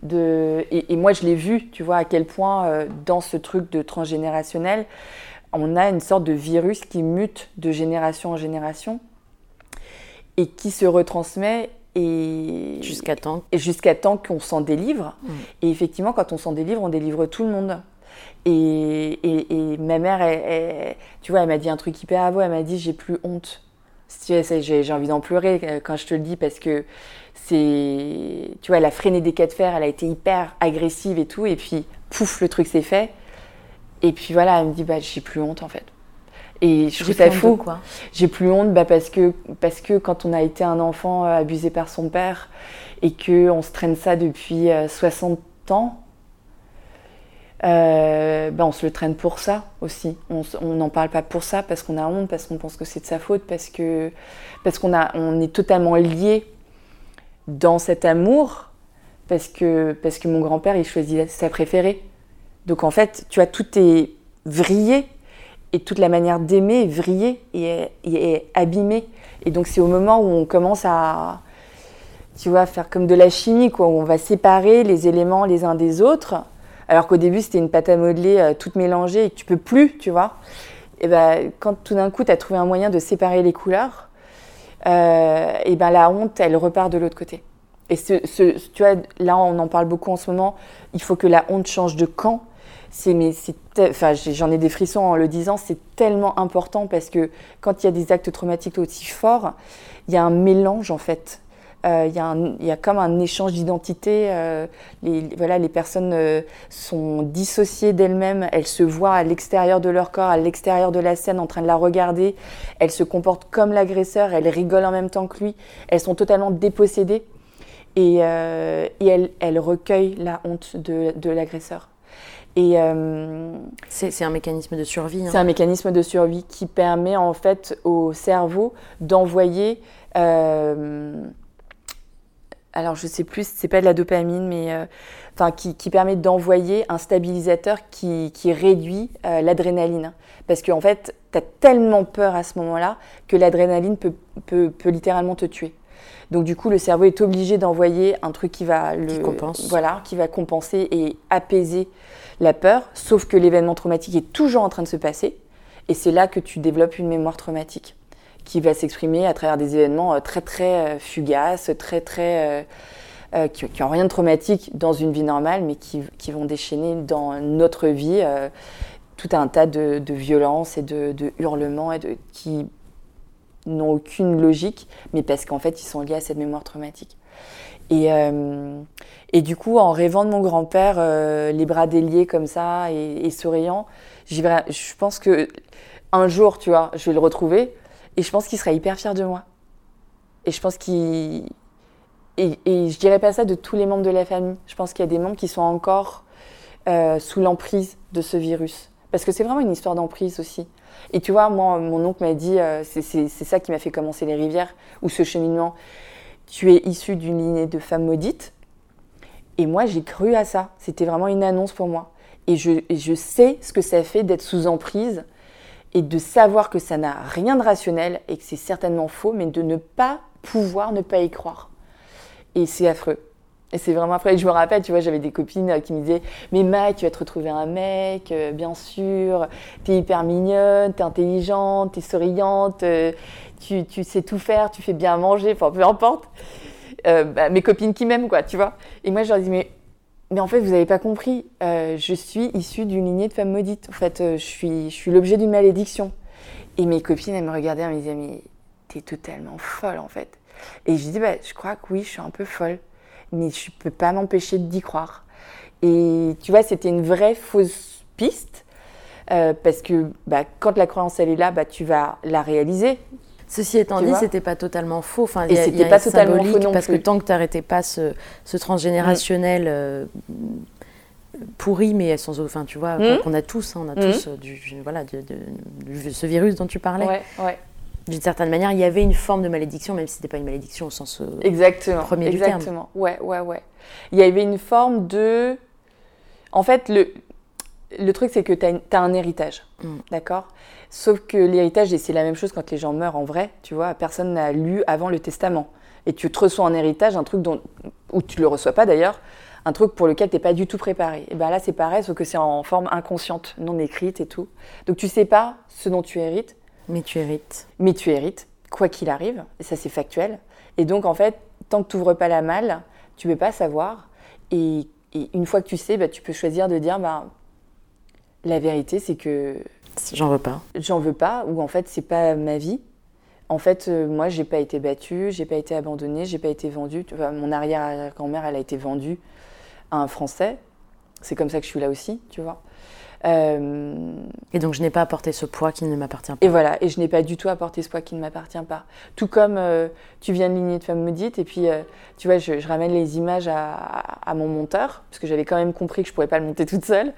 Speaker 9: De, et, et moi je l'ai vu, tu vois, à quel point euh, dans ce truc de transgénérationnel, on a une sorte de virus qui mute de génération en génération et qui se retransmet et
Speaker 1: Jusqu'à temps.
Speaker 9: et jusqu'à temps qu'on s'en délivre.
Speaker 1: Mm.
Speaker 9: Et effectivement, quand on s'en délivre, on délivre tout le monde. Et, et- et ma mère, elle- elle- tu vois, elle m'a dit un truc hyper beau. Elle m'a dit J'ai plus honte. J'ai envie d'en pleurer euh, quand je te le dis parce que c'est. Tu vois, elle a freiné des cas de fer, elle a été hyper agressive et tout. Et puis, pouf, le truc s'est fait. Et puis voilà, elle me dit Bah, j'ai plus honte en fait. Et je trouve ça fou. J'ai plus honte bah, parce, que, parce que quand on a été un enfant euh, abusé par son père et qu'on se traîne ça depuis euh, 60 ans, euh, bah, on se le traîne pour ça aussi. On n'en parle pas pour ça parce qu'on a honte, parce qu'on pense que c'est de sa faute, parce que parce qu'on a on est totalement lié dans cet amour parce que parce que mon grand-père il choisit sa préférée. Donc en fait, tu vois, tout est vrillé et toute la manière d'aimer est vrillée et est, abîmée. Et donc c'est au moment où on commence à, tu vois, faire comme de la chimie, quoi, où on va séparer les éléments les uns des autres, alors qu'au début c'était une pâte à modeler euh, toute mélangée et que tu peux plus, tu vois. Et ben quand tout d'un coup tu as trouvé un moyen de séparer les couleurs, euh, et ben la honte elle repart de l'autre côté. Et tu vois, là on en parle beaucoup en ce moment, il faut que la honte change de camp. C'est, mais c'est, enfin, j'en ai des frissons en le disant, c'est tellement important parce que quand il y a des actes traumatiques aussi forts, il y a un mélange en fait. Euh, il, y a un- il y a comme un échange d'identité. euh, les, voilà, les personnes euh, sont dissociées d'elles-mêmes, elles se voient à l'extérieur de leur corps, à l'extérieur de la scène, en train de la regarder. Elles se comportent comme l'agresseur, elles rigolent en même temps que lui. Elles sont totalement dépossédées et, euh, et elles, elles recueillent la honte de, de l'agresseur. Et euh,
Speaker 1: C'est c'est un mécanisme de survie. hein.
Speaker 9: c'est un mécanisme de survie qui permet en fait au cerveau d'envoyer. euh, alors je sais plus, c'est pas de la dopamine, mais euh, enfin qui, qui permet d'envoyer un stabilisateur qui, qui réduit euh, l'adrénaline. Parce qu'en fait, tu as tellement peur à ce moment-là que l'adrénaline peut, peut, peut littéralement te tuer. Donc du coup, le cerveau est obligé d'envoyer un truc qui va le
Speaker 1: Qui compense.
Speaker 9: voilà, qui va compenser et apaiser la peur. Sauf que l'événement traumatique est toujours en train de se passer, et c'est là que tu développes une mémoire traumatique qui va s'exprimer à travers des événements euh, très très euh, fugaces, très très euh, qui, qui ont rien de traumatique dans une vie normale, mais qui, qui vont déchaîner dans notre vie tout un tas de, de violences et de, de hurlements et qui n'ont aucune logique, mais parce qu'en fait, ils sont liés à cette mémoire traumatique. Et, et du coup, en rêvant de mon grand-père, les bras déliés comme ça et, et souriant, je pense que un jour, tu vois, je vais le retrouver et je pense qu'il sera hyper fier de moi. Et je pense qu'il. Et, et je dirais pas ça de tous les membres de la famille. Je pense qu'il y a des membres qui sont encore euh, sous l'emprise de ce virus. Parce que c'est vraiment une histoire d'emprise aussi. Et tu vois, moi, mon oncle m'a dit, euh, c'est ça qui m'a fait commencer les rivières, ou ce cheminement. Tu es issu d'une lignée de femmes maudites. Et moi, j'ai cru à ça. C'était vraiment une annonce pour moi. Et je, et je sais ce que ça fait d'être sous emprise et de savoir que ça n'a rien de rationnel et que c'est certainement faux, mais de ne pas pouvoir ne pas y croire. Et c'est affreux. Et c'est vraiment affreux. Et je me rappelle, tu vois, j'avais des copines euh, qui me disaient Mais Mac, tu vas te retrouver un mec, euh, bien sûr, t'es hyper mignonne, t'es intelligente, t'es souriante, euh, tu, tu sais tout faire, tu fais bien manger, enfin peu importe. Bah, mes copines qui m'aiment, quoi, tu vois. Et moi, je leur dis Mais, mais en fait, vous n'avez pas compris, euh, je suis issue d'une lignée de femmes maudites. En fait, euh, je suis, je suis l'objet d'une malédiction. Et mes copines, elles me regardaient, elles me disaient Mais t'es totalement folle, en fait. Et je dis bah, Je crois que oui, je suis un peu folle mais je ne peux pas m'empêcher d'y croire. Et tu vois, c'était une vraie fausse piste, euh, parce que bah, quand la croyance elle est là, bah, tu vas la réaliser.
Speaker 1: Ceci étant dit, c'était pas totalement faux. Enfin,
Speaker 9: Et c'était pas totalement faux non
Speaker 1: parce
Speaker 9: plus.
Speaker 1: que tant que tu n'arrêtais pas ce, ce transgénérationnel euh, pourri, mais sans, enfin, tu vois,
Speaker 9: Mhm.
Speaker 1: qu'on a tous, hein, on a
Speaker 9: Mhm.
Speaker 1: tous euh, du, voilà, de- de- du- ce virus dont tu parlais.
Speaker 9: Ouais, ouais.
Speaker 1: D'une certaine manière, il y avait une forme de malédiction, même si c'était pas une malédiction au sens. euh,
Speaker 9: Exactement.
Speaker 1: Premier du terme.
Speaker 9: exactement. Ouais, ouais, ouais. Il y avait une forme de. En fait, le, le truc, c'est que tu as, un héritage.
Speaker 1: Mm.
Speaker 9: D'accord? Sauf que l'héritage, et c'est la même chose quand les gens meurent en vrai, tu vois, personne n'a lu avant le testament. Et tu te reçois en héritage un truc dont, ou tu le reçois pas d'ailleurs, un truc pour lequel tu n'es pas du tout préparé. Et bien là, c'est pareil, sauf que c'est en forme inconsciente, non écrite et tout. Donc tu sais pas ce dont tu hérites,
Speaker 1: Mais tu hérites.
Speaker 9: mais tu hérites, quoi qu'il arrive, et ça c'est factuel. Et donc en fait, tant que tu n'ouvres pas la malle, tu ne peux pas savoir. Et, et une fois que tu sais, bah, tu peux choisir de dire, bah, la vérité c'est que
Speaker 1: J'en veux pas.
Speaker 9: j'en veux pas, ou en fait c'est pas ma vie. En fait, euh, moi j'ai pas été battue, j'ai pas été abandonnée, j'ai pas été vendue. Tu vois, mon arrière-grand-mère, elle a été vendue à un Français. C'est comme ça que je suis là aussi, tu vois. Euh,
Speaker 1: Et donc, je n'ai pas apporté ce poids qui ne m'appartient pas.
Speaker 9: et voilà, et je n'ai pas du tout apporté ce poids qui ne m'appartient pas. Tout comme euh, tu viens de lignée de femmes maudites, et puis euh, tu vois, je, je ramène les images à, à mon monteur, parce que j'avais quand même compris que je ne pourrais pas le monter toute seule.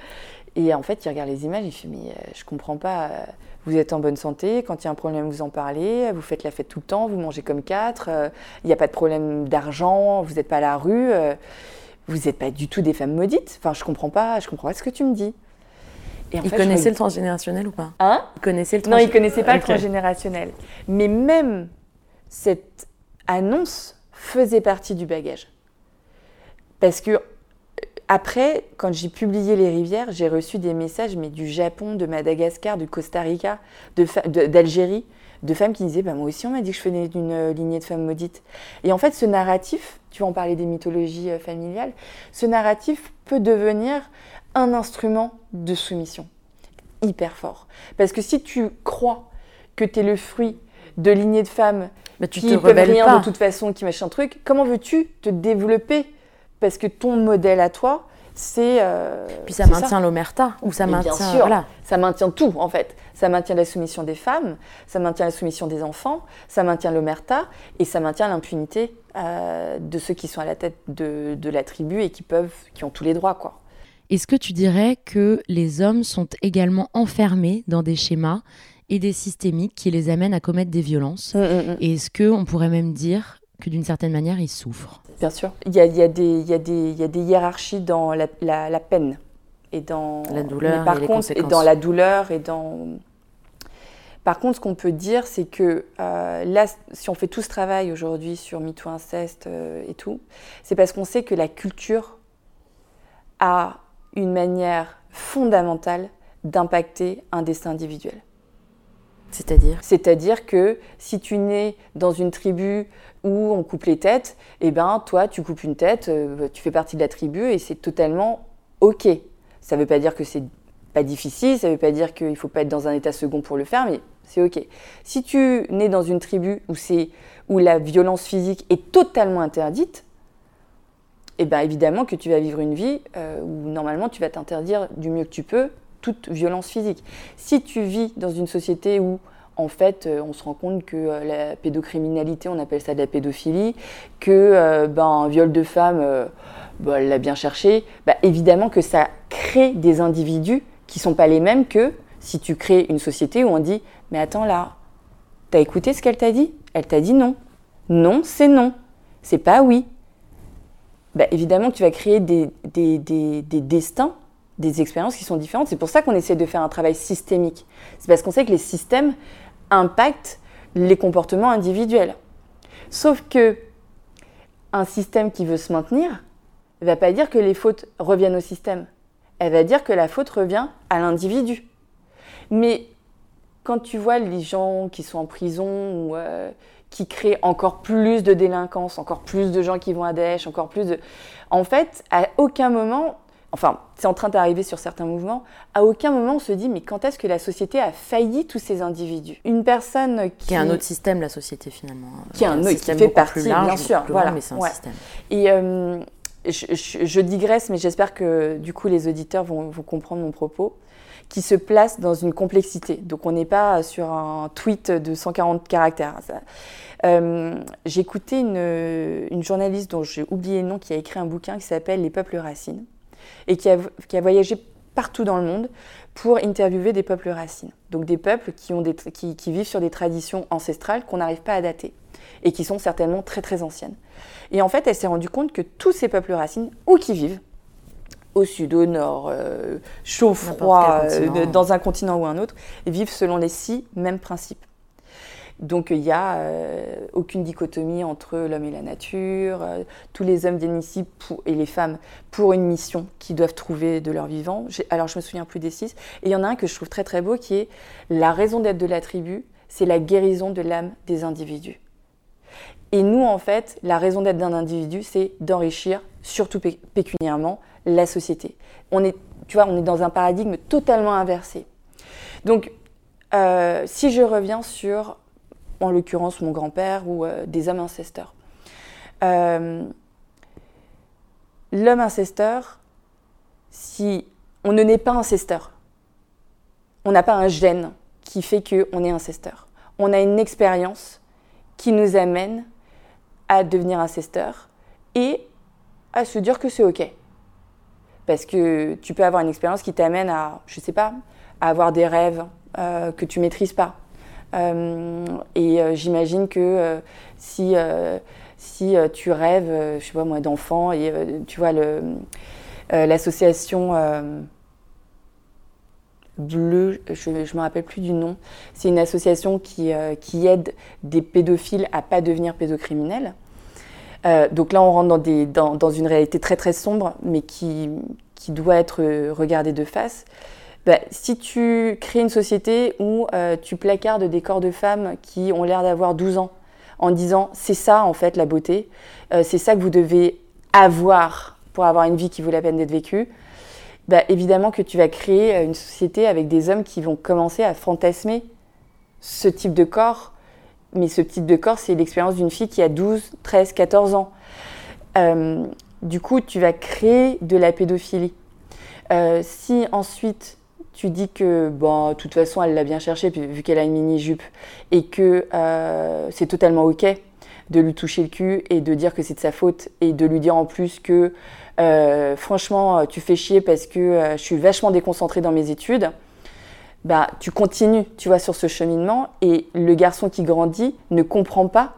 Speaker 9: Et en fait, il regarde les images, il fait Mais euh, je comprends pas, euh, vous êtes en bonne santé, quand il y a un problème, vous en parlez, vous faites la fête tout le temps, vous mangez comme quatre, euh, il n'y a pas de problème d'argent, vous n'êtes pas à la rue, euh, vous n'êtes pas du tout des femmes maudites. Enfin, je comprends pas, je comprends pas ce que tu me dis. Et en
Speaker 1: Il
Speaker 9: fait,
Speaker 1: connaissait le transgénérationnel ou pas?
Speaker 9: Hein?
Speaker 1: Il connaissait le
Speaker 9: non, il connaissait pas le transgénérationnel. Mais même cette annonce faisait partie du bagage. Parce que euh, après, quand j'ai publié Les Rivières, j'ai reçu des messages mais du Japon, de Madagascar, du Costa Rica, de fa- de- d'Algérie, de, femmes qui disaient bah, Moi aussi, on m'a dit que je venais d'une euh, lignée de femmes maudites. Et en fait, ce narratif, tu vas en parler des mythologies euh, familiales, ce narratif peut devenir un instrument de soumission hyper fort. Parce que si tu crois que tu es le fruit de lignées de femmes
Speaker 1: Mais tu
Speaker 9: qui
Speaker 1: te
Speaker 9: peuvent rien
Speaker 1: pas.
Speaker 9: de toute façon, qui machin truc, comment veux-tu te développer Parce que ton modèle à toi, c'est. euh,
Speaker 1: Puis ça maintient l'omerta, ou ça
Speaker 9: Mais bien
Speaker 1: maintient.
Speaker 9: sûr.
Speaker 1: Voilà.
Speaker 9: Ça maintient tout, en fait. Ça maintient la soumission des femmes, ça maintient la soumission des enfants, ça maintient l'omerta et ça maintient l'impunité euh, de ceux qui sont à la tête de, de la tribu et qui peuvent, qui ont tous les droits, quoi.
Speaker 1: Est-ce que tu dirais que les hommes sont également enfermés dans des schémas et des systémiques qui les amènent à commettre des violences? Et est-ce qu'on pourrait même dire que d'une certaine manière, ils souffrent
Speaker 9: Bien sûr. Il y a, il y a des, il y a des, il y a des hiérarchies dans la, la- la peine et dans
Speaker 1: La douleur
Speaker 9: mais par
Speaker 1: et les
Speaker 9: contre, dans la douleur et dans. Par contre, ce qu'on peut dire, c'est que euh, là, si on fait tout ce travail aujourd'hui sur MeToo inceste euh, et tout, c'est parce qu'on sait que la culture a une manière fondamentale d'impacter un destin individuel.
Speaker 1: C'est-à-dire?
Speaker 9: C'est-à-dire que si tu nais dans une tribu où on coupe les têtes, eh ben toi tu coupes une tête, euh, tu fais partie de la tribu et c'est totalement ok. Ça ne veut pas dire que c'est pas difficile, ça ne veut pas dire qu'il ne faut pas être dans un état second pour le faire, mais c'est ok. Si tu nais dans une tribu où, où la violence physique est totalement interdite, eh ben évidemment que tu vas vivre une vie euh, où normalement tu vas t'interdire du mieux que tu peux toute violence physique. Si tu vis dans une société où en fait, euh, on se rend compte que euh, la pédocriminalité, on appelle ça de la pédophilie, que ben, un viol de femme, ben, elle l'a bien cherché, ben, évidemment que ça crée des individus qui sont pas les mêmes que si tu crées une société où on dit Mais attends là, t'as écouté ce qu'elle t'a dit? Elle t'a dit non. Non, c'est non. C'est pas oui. Bah, évidemment que tu vas créer des, des, des, des, destins, des expériences qui sont différentes. C'est pour ça qu'on essaie de faire un travail systémique. C'est parce qu'on sait que les systèmes impactent les comportements individuels. Sauf que un système qui veut se maintenir ne va pas dire que les fautes reviennent au système. Elle va dire que la faute revient à l'individu. Mais quand tu vois les gens qui sont en prison ou euh, qui créent encore plus de délinquance, encore plus de gens qui vont à Daesh, encore plus de... En fait, à aucun moment, enfin, c'est en train d'arriver sur certains mouvements, à aucun moment on se dit, mais quand est-ce que la société a failli tous ces individus? Une personne qui...
Speaker 1: Qui est un autre système, la société, finalement.
Speaker 9: Qui est un, autre, qui fait partie, bien sûr. voilà, mais c'est un système. Et euh, je, digresse, mais j'espère que, du coup, les auditeurs vont, vont comprendre mon propos qui se place dans une complexité. Donc on n'est pas sur un tweet de 140 caractères. Euh, j'ai écouté une, une, journaliste dont j'ai oublié le nom qui a écrit un bouquin qui s'appelle Les peuples racines et qui a, qui a, voyagé partout dans le monde pour interviewer des peuples racines. Donc des peuples qui, ont des, qui, qui vivent sur des traditions ancestrales qu'on n'arrive pas à dater et qui sont certainement très très anciennes. Et en fait, elle s'est rendue compte que tous ces peuples racines, où qu'ils vivent, au sud, au nord, euh, chaud, froid, euh, dans un continent ou un autre, vivent selon les six mêmes principes. Donc il n'y a euh, aucune dichotomie entre l'homme et la nature. tous les hommes viennent et les femmes pour une mission qu'ils doivent trouver de leur vivant. Alors je me souviens plus des six. Et il y en a un que je trouve très très beau qui est la raison d'être de la tribu, c'est la guérison de l'âme des individus. Et nous, en fait, la raison d'être d'un individu, c'est d'enrichir, surtout pécuniairement, la société. On est, tu vois, on est dans un paradigme totalement inversé. Donc, euh, si je reviens sur, en l'occurrence, mon grand-père ou euh, des hommes ancesteurs, euh, l'homme ancesteur, si on ne naît pas ancesteur, on n'a pas un gène qui fait qu'on est ancesteur. On a une expérience qui nous amène à devenir ancesteur et à se dire que c'est OK. Parce que tu peux avoir une expérience qui t'amène à, je sais pas, à avoir des rêves euh, que tu maîtrises pas. Euh, et euh, j'imagine que si, si tu rêves, je sais pas moi, d'enfant, et tu vois l'association Bleu, je ne me rappelle plus du nom, c'est une association qui, qui aide des pédophiles à pas devenir pédocriminels. Euh, donc là, on rentre dans, des, dans, dans, une réalité très très sombre, mais qui, qui doit être regardée de face. Bah, si tu crées une société où euh, tu placardes des corps de femmes qui ont l'air d'avoir 12 ans, en disant c'est ça en fait la beauté, euh, c'est ça que vous devez avoir pour avoir une vie qui vaut la peine d'être vécue, bah, évidemment que tu vas créer une société avec des hommes qui vont commencer à fantasmer ce type de corps mais ce type de corps, c'est l'expérience d'une fille qui a 12, 13, 14 ans. Euh, du coup, tu vas créer de la pédophilie. Euh, si ensuite tu dis que, bon, de toute façon, elle l'a bien cherché vu qu'elle a une mini-jupe et que euh, c'est totalement OK de lui toucher le cul et de dire que c'est de sa faute et de lui dire en plus que, franchement, tu fais chier parce que je suis vachement déconcentrée dans mes études bah, tu continues, tu vois, sur ce cheminement, et le garçon qui grandit ne comprend pas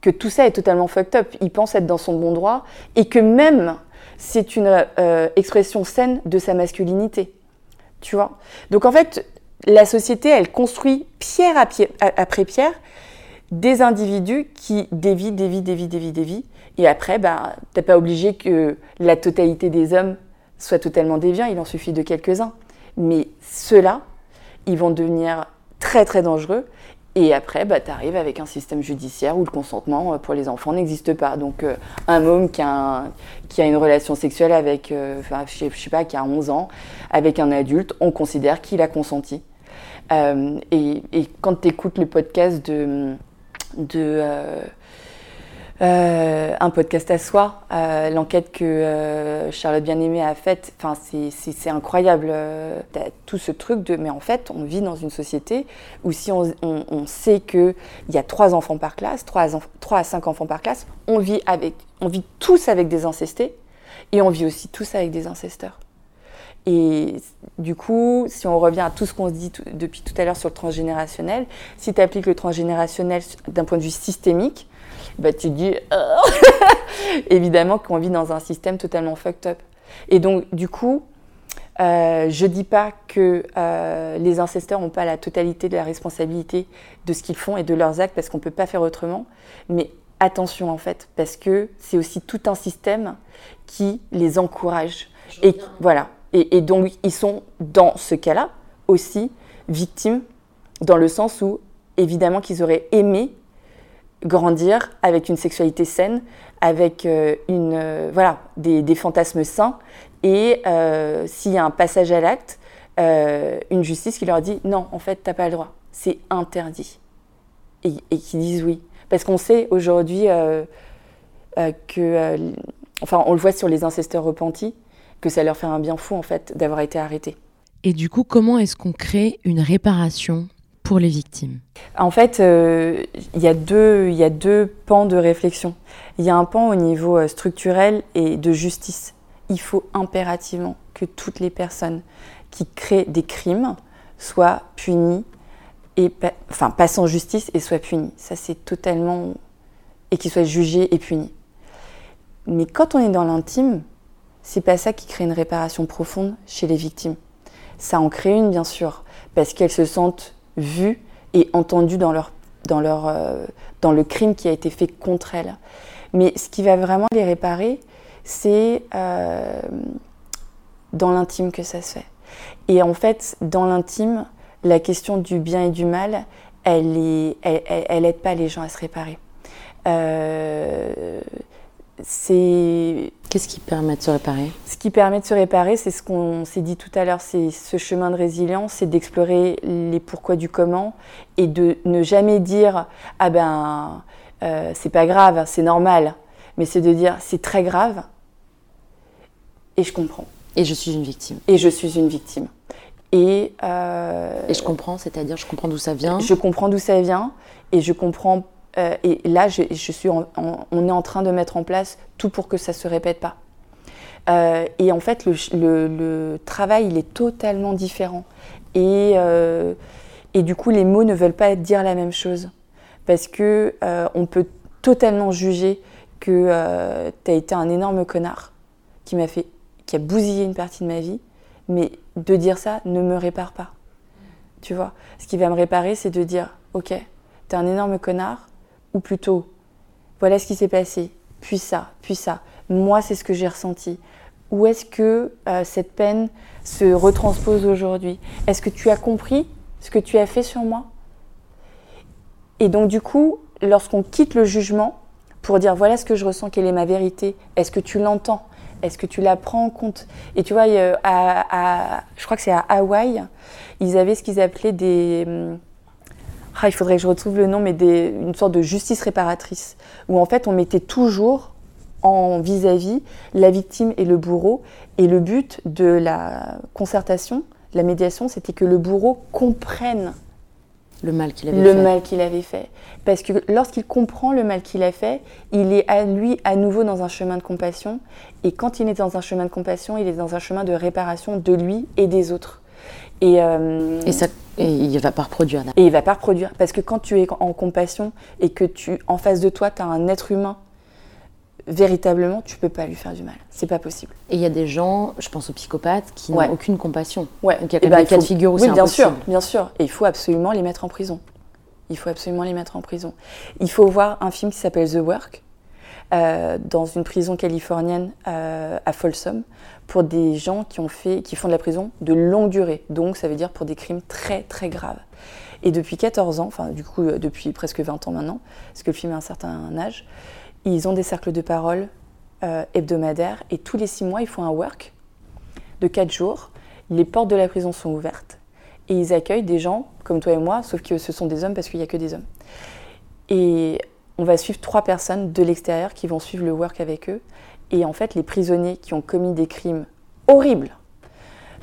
Speaker 9: que tout ça est totalement fucked up. Il pense être dans son bon droit, et que même c'est une euh, expression saine de sa masculinité. Donc en fait, la société, elle construit pierre, après pierre des individus qui dévient, dévient, dévient, dévient, dévient. Et après, bah, t'es pas obligé que la totalité des hommes soit totalement déviants, il en suffit de quelques-uns. Mais ceux-là, ils vont devenir très très dangereux Et après, bah, tu arrives avec un système judiciaire où le consentement euh, pour les enfants n'existe pas. Donc, euh, un môme qui a, une relation sexuelle avec, euh, je sais, pas, qui a 11 ans, avec un adulte, on considère qu'il a consenti. Et, et quand tu écoutes le podcast de, de euh, un podcast à soi, euh, l'enquête que euh, Charlotte Bien-Aimée a faite, enfin, c'est- incroyable. euh, tout ce truc de, mais en fait, on vit dans une société où si on, sait qu'il y a trois enfants par classe, trois, trois à cinq enfants par classe, on vit, avec, on vit tous avec des incestés et on vit aussi tous avec des incesteurs. Et du coup, si on revient à tout ce qu'on se dit depuis tout à l'heure sur le transgénérationnel, si tu appliques le transgénérationnel d'un point de vue systémique, bah, tu te dis Ah évidemment qu'on vit dans un système totalement fucked up. Et donc, du coup, euh, je dis pas que euh, les incesteurs n'ont pas la totalité de la responsabilité de ce qu'ils font et de leurs actes parce qu'on peut pas faire autrement. Mais attention en fait, parce que c'est aussi tout un système qui les encourage. Et voilà. Et, et donc ils sont dans ce cas-là aussi victimes dans le sens où évidemment qu'ils auraient aimé grandir avec une sexualité saine, avec euh, une, euh, voilà, des, fantasmes sains. Et euh, s'il y a un passage à l'acte, une justice qui leur dit non, en fait, t'as pas le droit, c'est interdit. Et, et qui disent oui. Parce qu'on sait aujourd'hui que, enfin, on le voit sur les incesteurs repentis, que ça leur fait un bien fou, en fait, d'avoir été arrêtés.
Speaker 1: Et du coup, comment est-ce qu'on crée une réparation pour les victimes
Speaker 9: En fait, euh, il y, a deux- y a deux pans de réflexion. Il y a un pan au niveau euh, structurel et de justice. Il faut impérativement que toutes les personnes qui créent des crimes soient punies, et enfin passent en justice et soient punies. Ça, c'est totalement. et qu'ils soient jugés et punis. Mais quand on est dans l'intime, c'est pas ça qui crée une réparation profonde chez les victimes. Ça en crée une, bien sûr, parce qu'elles se sentent vues et entendues dans, leur, dans, leur, euh, dans le crime qui a été fait contre elles. Mais ce qui va vraiment les réparer, c'est euh, dans l'intime que ça se fait. Et en fait, dans l'intime, la question du bien et du mal, elle est, elle, elle- elle pas les gens à se réparer. Euh, c'est
Speaker 1: Qu'est-ce qui permet de se réparer?
Speaker 9: ce qui permet de se réparer, c'est ce qu'on s'est dit tout à l'heure, c'est ce chemin de résilience, c'est d'explorer les pourquoi du comment et de ne jamais dire ah ben euh, c'est pas grave, c'est normal, mais c'est de dire c'est très grave et je comprends
Speaker 1: Et je suis une victime.
Speaker 9: et je suis une victime et, euh,
Speaker 1: Et je comprends, c'est-à-dire je comprends d'où ça vient.
Speaker 9: je comprends d'où ça vient et je comprends. Euh, et là, je, suis on est en train de mettre en place tout pour que ça se répète pas. Euh, et en fait, le, travail, il est totalement différent. Et, euh, et du coup, les mots ne veulent pas dire la même chose. Parce que on peut totalement juger que tu as été un énorme connard qui m'a fait, qui a bousillé une partie de ma vie, mais de dire ça ne me répare pas. Tu vois? Ce qui va me réparer, c'est de dire, ok, t'es un énorme connard, ou plutôt, voilà ce qui s'est passé, puis ça, puis ça. Moi, c'est ce que j'ai ressenti. Où est-ce que euh, cette peine se retranspose aujourd'hui? Est-ce que tu as compris ce que tu as fait sur moi? Et donc, du coup, lorsqu'on quitte le jugement pour dire voilà ce que je ressens, quelle est ma vérité, est-ce que tu l'entends? Est-ce que tu la prends en compte? Et tu vois, euh, je crois que c'est à Hawaï, ils avaient ce qu'ils appelaient des. Ah, il faudrait que je retrouve le nom, mais des, une sorte de justice réparatrice, où en fait on mettait toujours en vis-à-vis la victime et le bourreau. Et le but de la concertation, la médiation, c'était que le bourreau comprenne
Speaker 1: Le mal qu'il avait
Speaker 9: le
Speaker 1: fait.
Speaker 9: mal qu'il avait fait. Parce que lorsqu'il comprend le mal qu'il a fait, il est à lui à nouveau dans un chemin de compassion. Et quand il est dans un chemin de compassion, il est dans un chemin de réparation de lui et des autres. Et, euh,
Speaker 1: Et, ça, et il va pas reproduire.
Speaker 9: et il va pas reproduire. Parce que quand tu es en compassion et que tu, en face de toi, tu as un être humain, véritablement, tu peux pas lui faire du mal. C'est pas possible.
Speaker 1: Et il y a des gens, je pense aux psychopathes, qui
Speaker 9: Ouais.
Speaker 1: n'ont aucune compassion.
Speaker 9: Ouais.
Speaker 1: Donc il y a
Speaker 9: Eh
Speaker 1: quand même des
Speaker 9: il
Speaker 1: cas de
Speaker 9: faut-
Speaker 1: figure où
Speaker 9: Oui, bien
Speaker 1: impossible.
Speaker 9: sûr, bien sûr. Et il faut absolument les mettre en prison. Il faut absolument les mettre en prison. Il faut voir un film qui s'appelle The Work, euh, dans une prison californienne euh, à Folsom, pour des gens qui, font de la prison de longue durée. Donc ça veut dire pour des crimes très très graves. Et depuis 14 ans, enfin du coup euh, depuis presque 20 ans maintenant, parce que le film a un certain âge, ils ont des cercles de parole euh, hebdomadaires et tous les 6 mois ils font un work de 4 jours. Les portes de la prison sont ouvertes et ils accueillent des gens comme toi et moi, sauf que ce sont des hommes parce qu'il n'y a que des hommes. Et on va suivre trois personnes de l'extérieur qui vont suivre le work avec eux. Et en fait, les prisonniers qui ont commis des crimes horribles,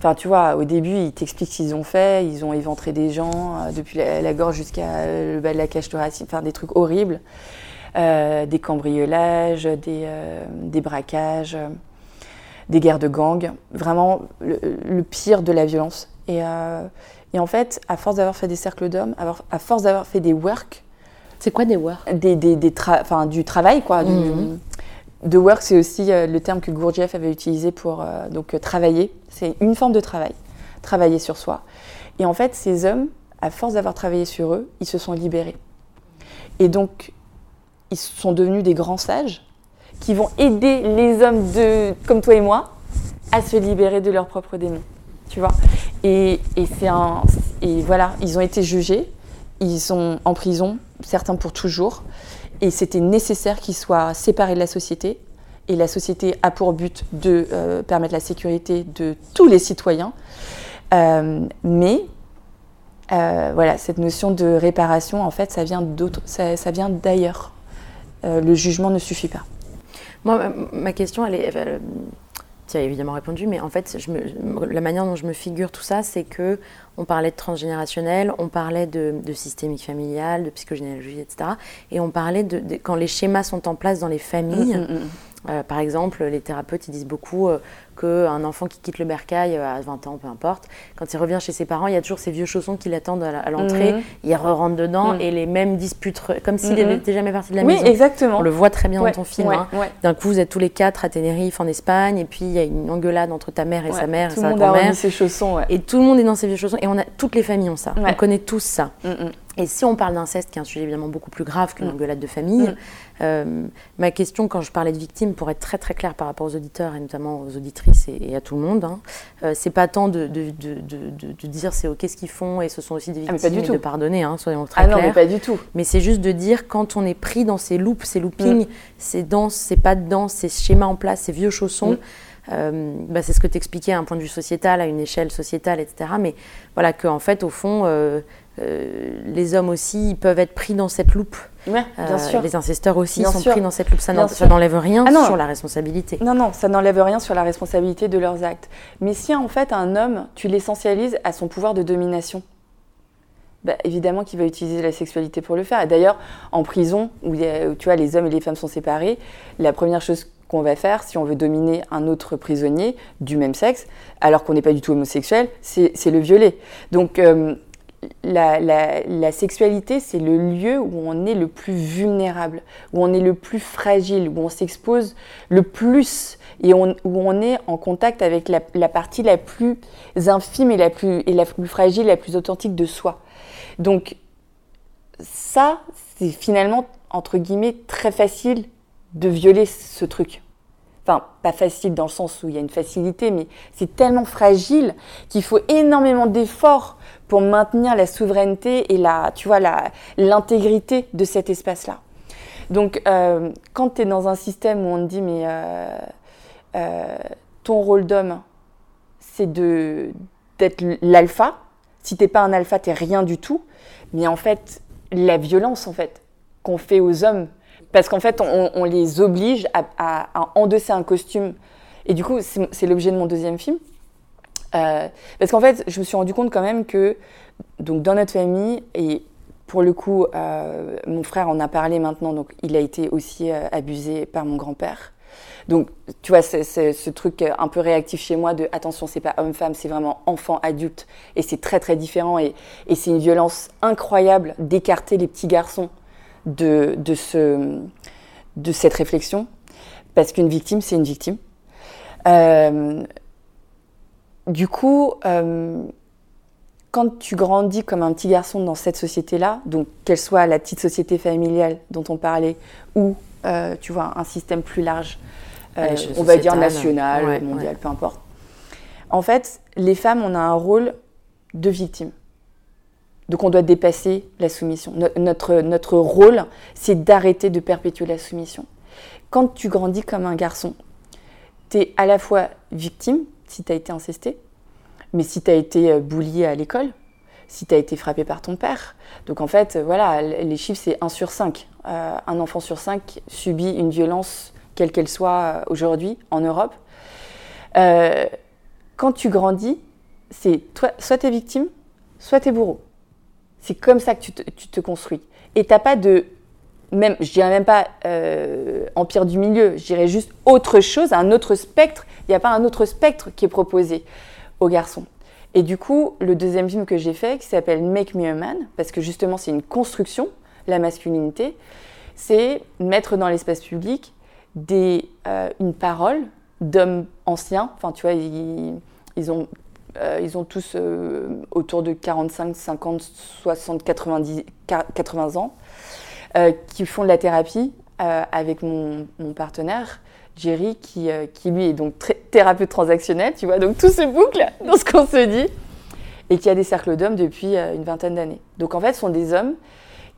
Speaker 9: Enfin, tu vois, au début, ils t'expliquent ce qu'ils ont fait. Ils ont éventré des gens euh, depuis la, gorge jusqu'à le bas de la cage thoracique, enfin des trucs horribles. Euh, des cambriolages, des, euh, des braquages, des guerres de gangs. Vraiment le, le pire de la violence. Et, et en fait, à force d'avoir fait des cercles d'hommes, à force d'avoir fait des work,
Speaker 1: C'est quoi des work
Speaker 9: des, des, des tra- du travail, quoi. du-
Speaker 1: Mhm.
Speaker 9: de work, c'est aussi euh, le terme que Gurdjieff avait utilisé pour euh, donc, euh, travailler. C'est une forme de travail, travailler sur soi. Et en fait, ces hommes, à force d'avoir travaillé sur eux, ils se sont libérés. Et donc, ils sont devenus des grands sages qui vont aider les hommes de, comme toi et moi à se libérer de leurs propres démons. Tu vois? Et, et c'est un. Et voilà, ils ont été jugés, ils sont en prison, certains pour toujours. Et c'était nécessaire qu'ils soient séparés de la société. Et la société a pour but de euh, permettre la sécurité de tous les citoyens. Euh, mais euh, voilà, cette notion de réparation, en fait, ça vient d'autres, ça, vient d'ailleurs. Le jugement ne suffit pas.
Speaker 1: Moi, ma question, elle est. tu as évidemment répondu, mais en fait, je me- la manière dont je me figure tout ça, c'est que on parlait de transgénérationnel, on parlait de, de systémique familial, de psychogénéalogie, etc. Et on parlait de, de- quand les schémas sont en place dans les familles.
Speaker 9: Mm, mm, mm.
Speaker 1: Euh, par exemple, les thérapeutes ils disent beaucoup euh, qu'un enfant qui quitte le bercail euh, à 20 ans, peu importe, quand il revient chez ses parents, il y a toujours ces vieux chaussons qui l'attendent à l'entrée,
Speaker 9: Mhm.
Speaker 1: il rentre dedans
Speaker 9: Mhm.
Speaker 1: et les mêmes disputes, comme s'il
Speaker 9: Mhm.
Speaker 1: n'était jamais parti de la
Speaker 9: Oui,
Speaker 1: maison.
Speaker 9: exactement.
Speaker 1: On le voit très bien
Speaker 9: Ouais,
Speaker 1: dans ton film.
Speaker 9: ouais,
Speaker 1: hein.
Speaker 9: ouais.
Speaker 1: D'un coup, vous êtes tous les quatre à Tenerife, en Espagne, et puis il y a une engueulade entre ta mère et sa mère et
Speaker 9: Tout
Speaker 1: sa
Speaker 9: le monde a
Speaker 1: grand-mère.
Speaker 9: remis ses chaussons. Ouais.
Speaker 1: Et tout le monde est dans ces vieux chaussons. Et on a, toutes les familles ont ça. On connaît tous ça.
Speaker 9: Mm, mm.
Speaker 1: Et si on parle d'inceste, qui est un sujet évidemment beaucoup plus grave qu'une
Speaker 9: Mm.
Speaker 1: engueulade de famille. Euh, ma question, quand je parlais de victimes, pour être très très claire par rapport aux auditeurs et notamment aux auditrices et, et à tout le monde, hein, euh, c'est pas tant de, de, de, de- de- de dire c'est ok ce qu'ils font et ce sont aussi des
Speaker 9: Ah, mais
Speaker 1: victimes
Speaker 9: pas du
Speaker 1: et
Speaker 9: tout.
Speaker 1: de pardonner, hein, soyons très
Speaker 9: Ah non, mais pas du tout.
Speaker 1: Mais c'est juste de dire quand on est pris dans ces loops, ces loopings, ces danses, ces pas de danse, ces schémas en place, ces vieux chaussons,
Speaker 9: Mm.
Speaker 1: euh, bah, c'est ce que tu expliquais à un point de vue sociétal, à une échelle sociétale, etc. Mais voilà, qu'en fait, au fond, euh, euh, les hommes aussi ils peuvent être pris dans cette loupe.
Speaker 9: Ouais, bien
Speaker 1: Euh,
Speaker 9: sûr.
Speaker 1: Les incesteurs aussi
Speaker 9: Bien
Speaker 1: sont
Speaker 9: sûr.
Speaker 1: pris dans cette loupe. Ça n'enlève rien
Speaker 9: Ah
Speaker 1: sur la responsabilité.
Speaker 9: Non, non, ça n'enlève rien sur la responsabilité de leurs actes. Mais si en fait un homme, tu l'essentialises à son pouvoir de domination, bah, évidemment qu'il va utiliser la sexualité pour le faire. Et d'ailleurs, en prison, où, a- tu vois, les hommes et les femmes sont séparés, la première chose qu'on va faire, si on veut dominer un autre prisonnier du même sexe, alors qu'on n'est pas du tout homosexuel, c'est c'est le violer. Donc, euh, la, la- sexualité, c'est le lieu où on est le plus vulnérable, où on est le plus fragile, où on s'expose le plus et où on est en contact avec la, la partie la plus infime et la plus, et la plus fragile, la plus authentique de soi. Donc ça, c'est finalement, entre guillemets, très facile de violer ce truc. Enfin, pas facile dans le sens où il y a une facilité, mais c'est tellement fragile qu'il faut énormément d'efforts pour maintenir la souveraineté et la, tu vois, l'intégrité de cet espace-là. Donc, euh, quand tu es dans un système où on te dit, mais euh, euh, ton rôle d'homme, c'est de, d'être l'alpha. Si t'es pas un alpha, t'es rien du tout. Mais en fait, la violence, en fait, qu'on fait aux hommes, parce qu'en fait, on, les oblige à, endosser un costume. Et du coup, c'est l'objet de mon deuxième film. Euh, parce qu'en fait, je me suis rendu compte quand même que, donc, dans notre famille, et pour le coup, euh, mon frère en a parlé maintenant, donc il a été aussi euh, abusé par mon grand-père. Donc, tu vois, c'est ce truc un peu réactif chez moi de attention, c'est pas homme-femme, c'est vraiment enfant-adulte. Et c'est très, très différent. Et, et c'est une violence incroyable d'écarter les petits garçons de, de, ce, de cette réflexion. Parce qu'une victime, c'est une victime. Euh, du coup, euh, quand tu grandis comme un petit garçon dans cette société-là, donc qu'elle soit la petite société familiale dont on parlait, ou euh, tu vois un système plus large, euh,
Speaker 1: l'échelle
Speaker 9: on va dire national,
Speaker 1: Ouais,
Speaker 9: mondial,
Speaker 1: ouais.
Speaker 9: peu importe. En fait, les femmes, on a un rôle de victime. Donc on doit dépasser la soumission. No- notre, notre rôle, c'est d'arrêter de perpétuer la soumission. Quand tu grandis comme un garçon, tu es à la fois victime, si tu as été incesté, mais si tu as été euh, bullié à l'école, si tu as été frappé par ton père. Donc en fait, euh, voilà, les chiffres, c'est 1 sur 5. Euh, un enfant sur 5 subit une violence, quelle qu'elle soit aujourd'hui en Europe. Quand tu grandis, c'est soit tu es victime, soit tu es bourreau. C'est comme ça que tu te, tu te construis. Et t'as pas de. Même, je dirais même pas euh, empire du milieu, je dirais juste autre chose, un autre spectre. Il n'y a pas un autre spectre qui est proposé aux garçons. Et du coup, le deuxième film que j'ai fait, qui s'appelle Make Me a Man, parce que justement c'est une construction, la masculinité, c'est mettre dans l'espace public des, euh, une parole d'hommes anciens. Enfin, tu vois, ils, ils ont, euh, ils ont tous autour de 45, 50, 60, 90, 80 ans, euh, qui font de la thérapie euh, avec mon, partenaire. Jerry, qui, euh, lui est donc thérapeute transactionnel, tu vois, donc tout se boucle dans ce qu'on se dit, et qui a des cercles d'hommes depuis une vingtaine d'années. Donc en fait, ce sont des hommes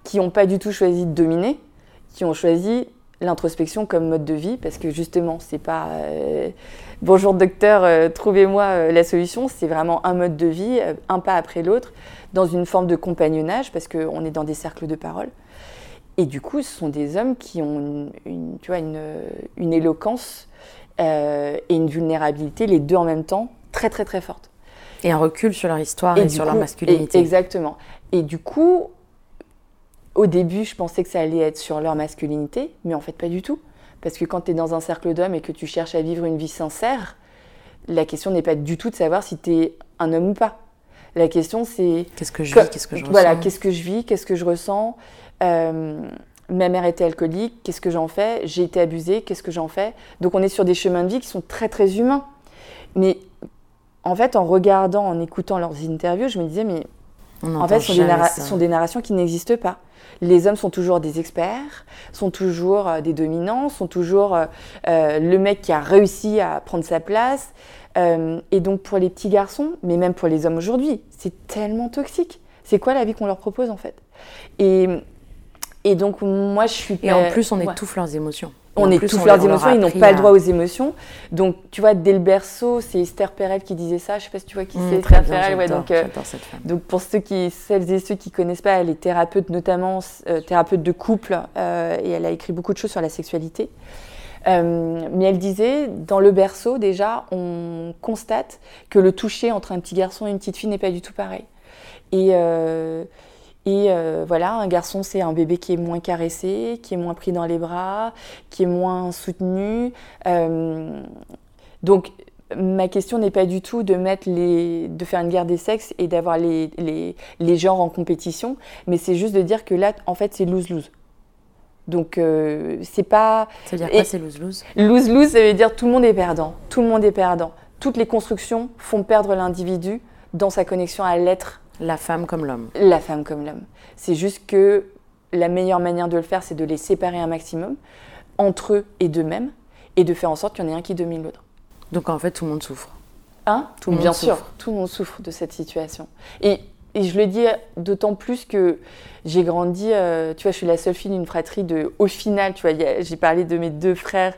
Speaker 9: qui n'ont pas du tout choisi de dominer, qui ont choisi l'introspection comme mode de vie, parce que justement, c'est pas bonjour docteur, trouvez-moi la solution, c'est vraiment un mode de vie, un pas après l'autre, dans une forme de compagnonnage, parce qu'on est dans des cercles de parole. Et du coup, ce sont des hommes qui ont une, une- tu vois, une, une éloquence euh, et une vulnérabilité, les deux en même temps, très très très forte.
Speaker 1: Et un recul sur leur histoire et, sur leur masculinité.
Speaker 9: et- exactement. Et du coup, au début, je pensais que ça allait être sur leur masculinité, mais en fait pas du tout. Parce que quand tu es dans un cercle d'hommes et que tu cherches à vivre une vie sincère, la question n'est pas du tout de savoir si tu es un homme ou pas. La question c'est
Speaker 1: Qu'est-ce que je vis, qu'est-ce que je
Speaker 9: voilà,
Speaker 1: ressens
Speaker 9: qu'est-ce que je vis, qu'est-ce que je ressens. Euh, ma mère était alcoolique, qu'est-ce que j'en fais? J'ai été abusée, qu'est-ce que j'en fais? Donc on est sur des chemins de vie qui sont très très humains. Mais en fait, en regardant, en écoutant leurs interviews, je me disais, mais
Speaker 1: On
Speaker 9: en fait, ce sont des,
Speaker 1: jamais
Speaker 9: narra-
Speaker 1: ça.
Speaker 9: sont des narrations qui n'existent pas. Les hommes sont toujours des experts, sont toujours euh, des dominants, sont toujours euh, euh, le mec qui a réussi à prendre sa place. Euh, et donc pour les petits garçons, mais même pour les hommes aujourd'hui, c'est tellement toxique. C'est quoi la vie qu'on leur propose en fait? Et, et donc moi je suis...
Speaker 1: Et en plus, on
Speaker 9: ouais.
Speaker 1: étouffe leurs émotions.
Speaker 9: On
Speaker 1: plus,
Speaker 9: étouffe
Speaker 1: on
Speaker 9: leurs émotions, ils n'ont pas
Speaker 1: à-
Speaker 9: le droit aux émotions. Donc, tu vois, dès le berceau, c'est Esther Perel qui disait ça. Je sais pas si tu vois qui
Speaker 1: Mmh,
Speaker 9: c'est, Esther Perel. Ouais, donc, euh,
Speaker 1: cette femme.
Speaker 9: donc, pour ceux qui, celles et ceux qui connaissent pas, elle est thérapeute notamment, euh, thérapeute de couple, euh, et elle a écrit beaucoup de choses sur la sexualité. Mais elle disait, dans le berceau, déjà, on constate que le toucher entre un petit garçon et une petite fille n'est pas du tout pareil. Et, et euh, voilà, un garçon, c'est un bébé qui est moins caressé, qui est moins pris dans les bras, qui est moins soutenu. Euh, donc, ma question n'est pas du tout de mettre les, de faire une guerre des sexes et d'avoir les, les, les genres en compétition, mais c'est juste de dire que là, en fait, c'est lose-lose. Donc, euh, c'est pas.
Speaker 1: Ça veut dire quoi, c'est lose-lose?
Speaker 9: Lose-lose, ça veut dire tout le monde est perdant. Tout le monde est perdant. Toutes les constructions font perdre l'individu dans sa connexion à l'être,
Speaker 1: La femme comme l'homme.
Speaker 9: la femme comme l'homme. C'est juste que la meilleure manière de le faire, c'est de les séparer un maximum entre eux et d'eux-mêmes et de faire en sorte qu'il y en ait un qui domine l'autre.
Speaker 1: Donc en fait, tout le monde souffre.
Speaker 9: Hein?
Speaker 1: Tout le monde
Speaker 9: Bien sûr,
Speaker 1: souffre.
Speaker 9: tout le monde souffre de cette situation. Et, et je le dis d'autant plus que j'ai grandi, euh, tu vois, je suis la seule fille d'une fratrie de. Au final, tu vois, j'ai parlé de mes deux frères.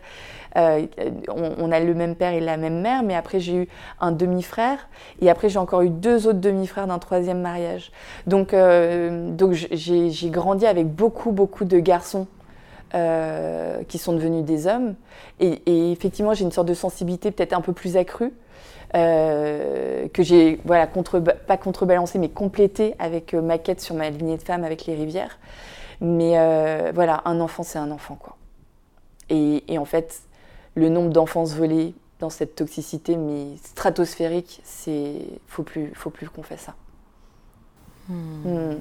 Speaker 9: Euh, on, a le même père et la même mère, mais après j'ai eu un demi-frère et après j'ai encore eu deux autres demi-frères d'un troisième mariage. Donc, euh, donc j'ai grandi avec beaucoup, beaucoup de garçons euh, qui sont devenus des hommes. Et, effectivement, j'ai une sorte de sensibilité peut-être un peu plus accrue, que j'ai, voilà, contre, pas contrebalancée, mais complétée avec ma quête sur ma lignée de femmes avec les rivières. Mais voilà, un enfant, c'est un enfant, quoi. Et en fait, le nombre d'enfances volées dans cette toxicité, mais stratosphérique, c'est faut plus, faut plus qu'on fasse ça. Hmm.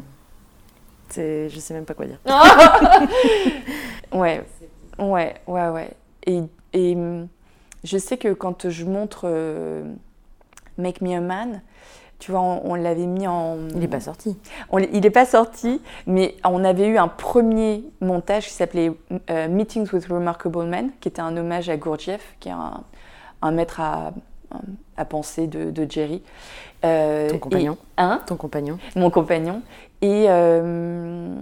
Speaker 1: C'est, je sais même pas quoi dire.
Speaker 9: Ouais, ouais, ouais, ouais. Et, et hum, je sais que quand je montre euh, Make Me a Man, tu vois, on, on l'avait mis en.
Speaker 1: Il n'est pas sorti.
Speaker 9: on il n'est pas sorti, mais on avait eu un premier montage qui s'appelait euh, Meetings with Remarkable Men, qui était un hommage à Gurdjieff, qui est un, un maître à, à penser de, de Jerry. Euh,
Speaker 1: Ton compagnon.
Speaker 9: et- hein?
Speaker 1: Ton compagnon
Speaker 9: mon compagnon. Et euh,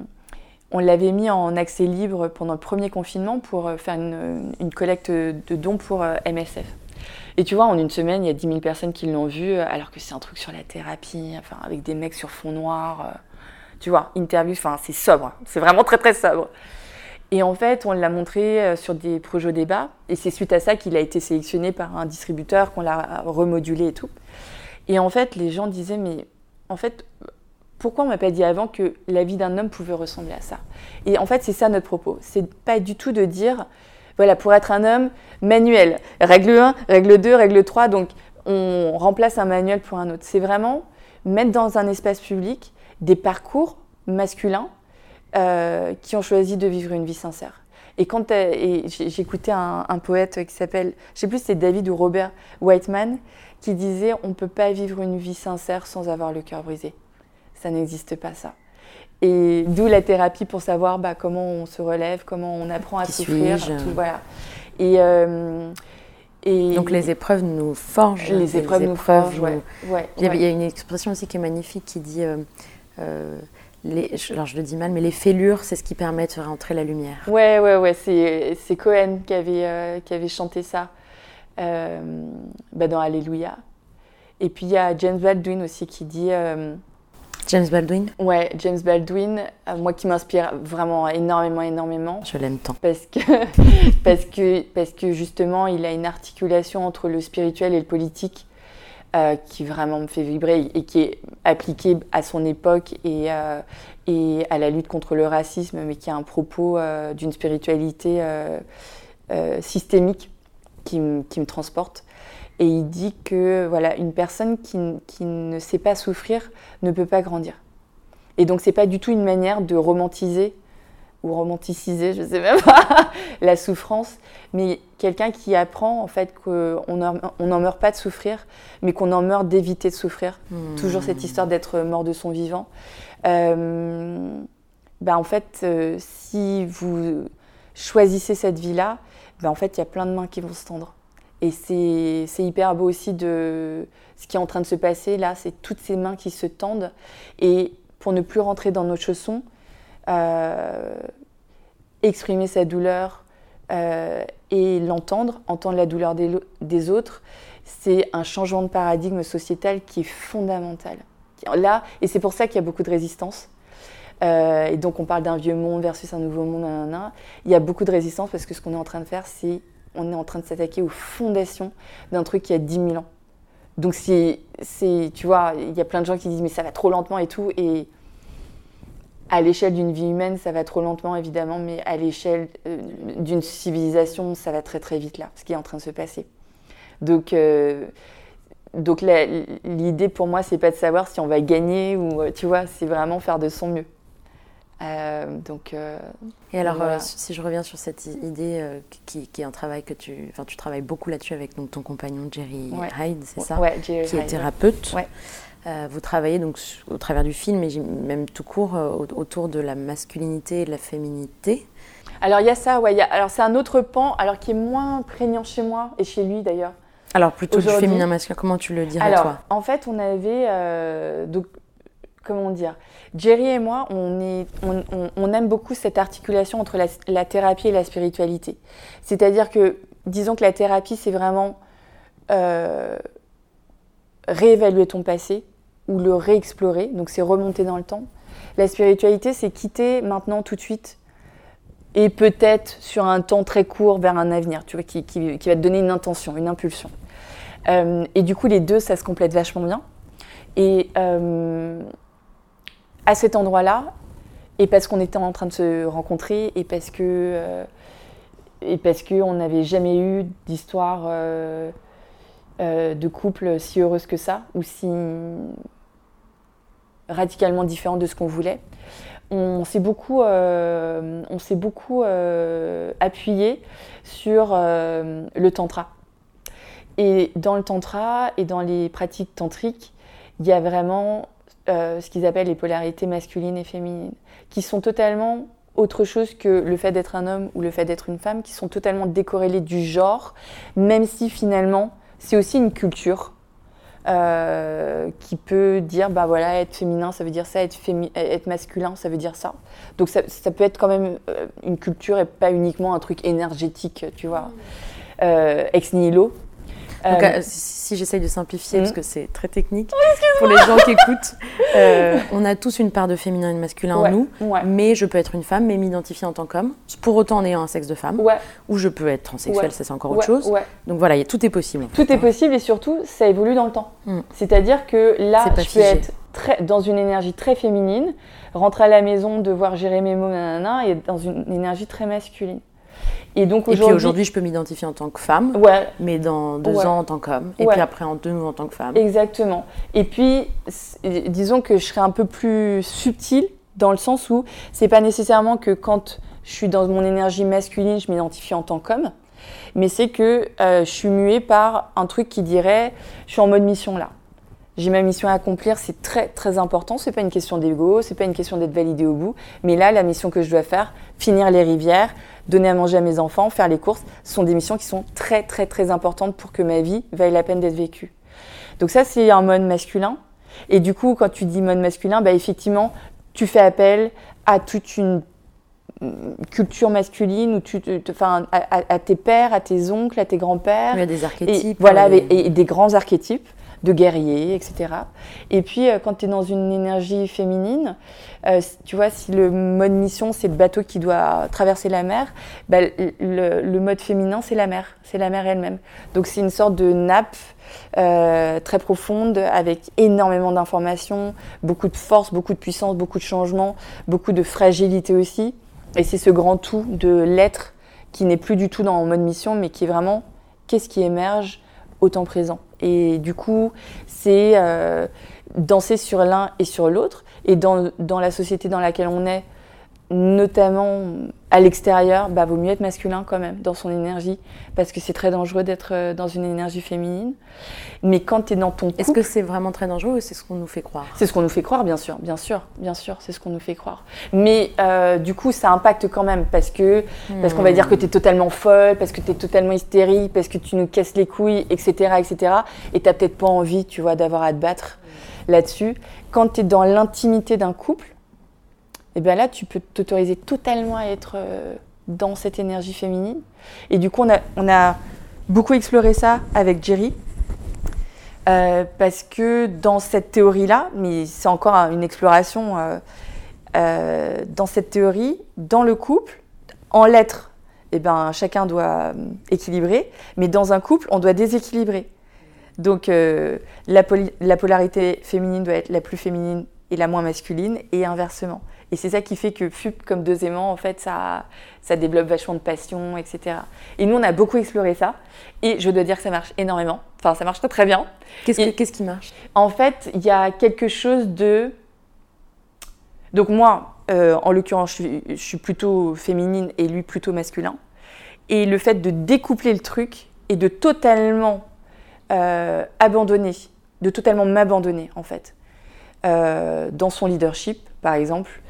Speaker 9: on l'avait mis en accès libre pendant le premier confinement pour faire une, une collecte de dons pour MSF. Et tu vois, en une semaine, il y a 10 000 personnes qui l'ont vu, euh, alors que c'est un truc sur la thérapie, avec des mecs sur fond noir. euh, tu vois, interview, enfin, c'est sobre. C'est vraiment très, très sobre. Et en fait, on l'a montré euh, sur des projets débat. Et c'est suite à ça qu'il a été sélectionné par un distributeur, qu'on l'a remodulé et tout. Et en fait, les gens disaient, mais en fait, pourquoi on m'a pas dit avant que la vie d'un homme pouvait ressembler à ça? Et en fait, c'est ça notre propos. C'est pas du tout de dire, voilà, pour être un homme, manuel, règle 1, règle 2, règle 3, donc on remplace un manuel pour un autre. C'est vraiment mettre dans un espace public des parcours masculins euh, qui ont choisi de vivre une vie sincère. Et quand j'écoutais un, poète qui s'appelle, je sais plus c'est David ou Robert Whiteman, qui disait on peut pas vivre une vie sincère sans avoir le cœur brisé. Ça n'existe pas ça. Et d'où la thérapie pour savoir bah, comment on se relève, comment on apprend à souffrir, tout, voilà. Et, euh, et
Speaker 1: Donc les épreuves nous forgent.
Speaker 9: les épreuves nous forgent, ouais. ouais,
Speaker 1: Il y, a,
Speaker 9: ouais.
Speaker 1: il y a une expression aussi qui est magnifique qui dit, euh, euh, les, alors je le dis mal, mais les fêlures, c'est ce qui permet de faire entrer la lumière.
Speaker 9: Ouais, ouais, ouais, c'est, Cohen qui avait, euh, qui avait chanté ça bah, dans Alléluia. Et puis il y a James Baldwin aussi qui dit,
Speaker 1: James Baldwin,
Speaker 9: ouais, James Baldwin, euh, moi qui m'inspire vraiment énormément, énormément,
Speaker 1: je l'aime tant.
Speaker 9: parce que, parce, que, parce que justement il a une articulation entre le spirituel et le politique euh, qui vraiment me fait vibrer et qui est appliqué à son époque et, euh, et à la lutte contre le racisme, mais qui a un propos d'une spiritualité systémique qui me transporte. Et il dit que voilà, une personne qui, qui ne sait pas souffrir ne peut pas grandir. Et donc c'est pas du tout une manière de romantiser ou romanticiser, je sais même pas, la souffrance, mais quelqu'un qui apprend en fait qu'on n'en meurt pas de souffrir, mais qu'on en meurt d'éviter de souffrir. Toujours cette histoire d'être mort de son vivant. Euh, ben, en fait, euh, si vous choisissez cette vie-là, ben, en fait, il y a plein de mains qui vont se tendre. Et c'est hyper beau aussi de ce qui est en train de se passer là, c'est toutes ces mains qui se tendent. Et pour ne plus rentrer dans nos chaussons, euh, exprimer sa douleur euh, et l'entendre, entendre la douleur des autres, c'est un changement de paradigme sociétal qui est fondamental. Là, et c'est pour ça qu'il y a beaucoup de résistance. Euh, et donc on parle d'un vieux monde versus un nouveau monde. nanana. Il y a beaucoup de résistance parce que ce qu'on est en train de faire, c'est on est en train de s'attaquer aux fondations d'un truc qui a 10 000 ans. Donc c'est, tu vois, il y a plein de gens qui disent mais ça va trop lentement et tout. Et à l'échelle d'une vie humaine, ça va trop lentement évidemment, mais à l'échelle euh, d'une civilisation, ça va très très vite là, ce qui est en train de se passer. Donc, euh, donc l'idée pour moi, c'est pas de savoir si on va gagner ou, euh, tu vois, c'est vraiment faire de son mieux. Euh, donc, euh,
Speaker 1: Et alors,
Speaker 9: Voilà.
Speaker 1: euh, si je reviens sur cette idée qui, qui est un travail que tu, enfin, tu travailles beaucoup là-dessus avec donc, ton compagnon Jerry
Speaker 9: Ouais.
Speaker 1: Hyde, c'est ça,
Speaker 9: ouais, Jerry
Speaker 1: qui est
Speaker 9: Hyde.
Speaker 1: thérapeute.
Speaker 9: Ouais.
Speaker 1: Euh, vous travaillez donc au travers du film, et même tout court, au- autour de la masculinité et de la féminité.
Speaker 9: Alors il y a ça, ouais. il y a- alors c'est un autre pan, alors qui est moins prégnant chez moi et chez lui d'ailleurs.
Speaker 1: Alors plutôt du féminin masculin, comment tu le dirais
Speaker 9: Alors,
Speaker 1: toi?
Speaker 9: en fait, on avait. euh, donc, comment dire Jerry et moi, on, aime beaucoup cette articulation entre la, thérapie et la spiritualité. C'est-à-dire que, disons que la thérapie, c'est vraiment euh, réévaluer ton passé ou le réexplorer, donc c'est remonter dans le temps. La spiritualité, c'est quitter maintenant tout de suite et peut-être sur un temps très court vers un avenir, tu vois, qui va te donner une intention, une impulsion. Euh, et du coup, les deux, ça se complète vachement bien. Et euh, à cet endroit-là, et parce qu'on était en train de se rencontrer, et parce que euh, et parce que on n'avait jamais eu d'histoire euh, euh, de couple si heureuse que ça, ou si radicalement différente de ce qu'on voulait. On s'est beaucoup, on s'est beaucoup appuyé sur le tantra. Et dans le tantra et dans les pratiques tantriques, il y a vraiment euh, ce qu'ils appellent les polarités masculines et féminines, qui sont totalement autre chose que le fait d'être un homme ou le fait d'être une femme, qui sont totalement décorrélés du genre, même si finalement c'est aussi une culture euh, qui peut dire bah voilà être féminin ça veut dire ça être, masculin ça veut dire ça. Donc ça, peut être quand même euh, une culture et pas uniquement un truc énergétique tu vois. Ex nihilo
Speaker 1: Donc,
Speaker 9: Euh,
Speaker 1: si j'essaye de simplifier, parce que c'est très technique pour les gens qui écoutent, euh, on a tous une part de féminin et de masculin
Speaker 9: ouais,
Speaker 1: en nous.
Speaker 9: ouais.
Speaker 1: Mais je peux être une femme, mais m'identifier en tant qu'homme, pour autant en ayant un sexe de femme.
Speaker 9: Ouais,
Speaker 1: Ou je peux être transsexuel,
Speaker 9: Ouais.
Speaker 1: ça c'est encore autre chose. Donc voilà, y a- tout est possible. en fait,
Speaker 9: Tout est
Speaker 1: hein.
Speaker 9: possible et surtout, ça évolue dans le temps.
Speaker 1: Mm.
Speaker 9: C'est-à-dire que là, je peux
Speaker 1: figé.
Speaker 9: être très, dans une énergie très féminine, rentrer à la maison, devoir gérer mes mots, nanana, et être dans une énergie très masculine. Et donc aujourd'hui,
Speaker 1: je peux m'identifier en tant que femme,
Speaker 9: ouais,
Speaker 1: mais dans deux
Speaker 9: Ouais.
Speaker 1: ans en tant qu'homme, et
Speaker 9: Ouais.
Speaker 1: puis après en deux en tant que femme.
Speaker 9: exactement. Et puis, disons que je serais un peu plus subtile dans le sens où c'est pas nécessairement que quand je suis dans mon énergie masculine, je m'identifie en tant qu'homme, mais c'est que euh, je suis muée par un truc qui dirait je suis en mode mission là. J'ai ma mission à accomplir, c'est très très important. C'est pas une question d'ego, c'est pas une question d'être validé au bout. Mais là, la mission que je dois faire, finir les rivières, donner à manger à mes enfants, faire les courses, ce sont des missions qui sont très très très importantes pour que ma vie vaille la peine d'être vécue. Donc ça, c'est un mode masculin. Et du coup, quand tu dis mode masculin, bah effectivement, tu fais appel à toute une mm, culture masculine, où tu, enfin, à, tes pères, à tes oncles, à tes grands-pères.
Speaker 1: Il y a des
Speaker 9: Et
Speaker 1: archétypes.
Speaker 9: voilà, avec- et des grands archétypes de guerriers, etc. Et puis, euh, quand tu es dans une énergie féminine, euh, tu vois, si le mode mission, c'est le bateau qui doit traverser la mer, bah, le, mode féminin, c'est la mer, c'est la mer elle-même. Donc, c'est une sorte de nappe euh, très profonde, avec énormément d'informations, beaucoup de force, beaucoup de puissance, beaucoup de changements, beaucoup de fragilité aussi. Et c'est ce grand tout de l'être qui n'est plus du tout dans mode mission, mais qui est vraiment qu'est-ce qui émerge au temps présent? Et du coup, c'est euh, danser sur l'un et sur l'autre. Et dans, dans la société dans laquelle on est, notamment à l'extérieur, bah, vaut mieux être masculin quand même, dans son énergie, parce que c'est très dangereux d'être euh, dans une énergie féminine. Mais quand tu es dans ton couple,
Speaker 1: Est-ce que c'est vraiment très dangereux ou c'est ce qu'on nous fait croire?
Speaker 9: C'est ce qu'on nous fait croire, bien sûr, bien sûr, bien sûr, c'est ce qu'on nous fait croire. Mais euh, du coup, ça impacte quand même parce que parce qu'on va dire que tu es totalement folle, parce que tu es totalement hystérique, parce que tu nous casses les couilles, etc., etc. Et t'as peut-être pas envie, tu vois, d'avoir à te battre là-dessus. Quand tu es dans l'intimité d'un couple, et bien là, tu peux t'autoriser totalement à être euh, dans cette énergie féminine. Et du coup, on a, beaucoup exploré ça avec Jerry. Euh, parce que dans cette théorie-là, mais c'est encore un- une exploration, euh, dans cette théorie, dans le couple, en l'être, eh ben, chacun doit équilibrer, mais dans un couple, on doit déséquilibrer. Donc la polarité féminine doit être la plus féminine et la moins masculine, et inversement. Et c'est ça qui fait que FUP comme deux aimants, en fait, ça, ça développe vachement de passion, etc. Et nous, on a beaucoup exploré ça, et je dois dire que ça marche énormément. Enfin, ça marche très très bien.
Speaker 1: Qu'est-ce que- qu'est-ce qui marche?
Speaker 9: En fait, il y a quelque chose de. Donc, moi, euh, en l'occurrence, je suis, je suis plutôt féminine et lui plutôt masculin. Et le fait de découpler le truc et de totalement euh, abandonner, de totalement m'abandonner, en fait, euh, dans son leadership, par exemple,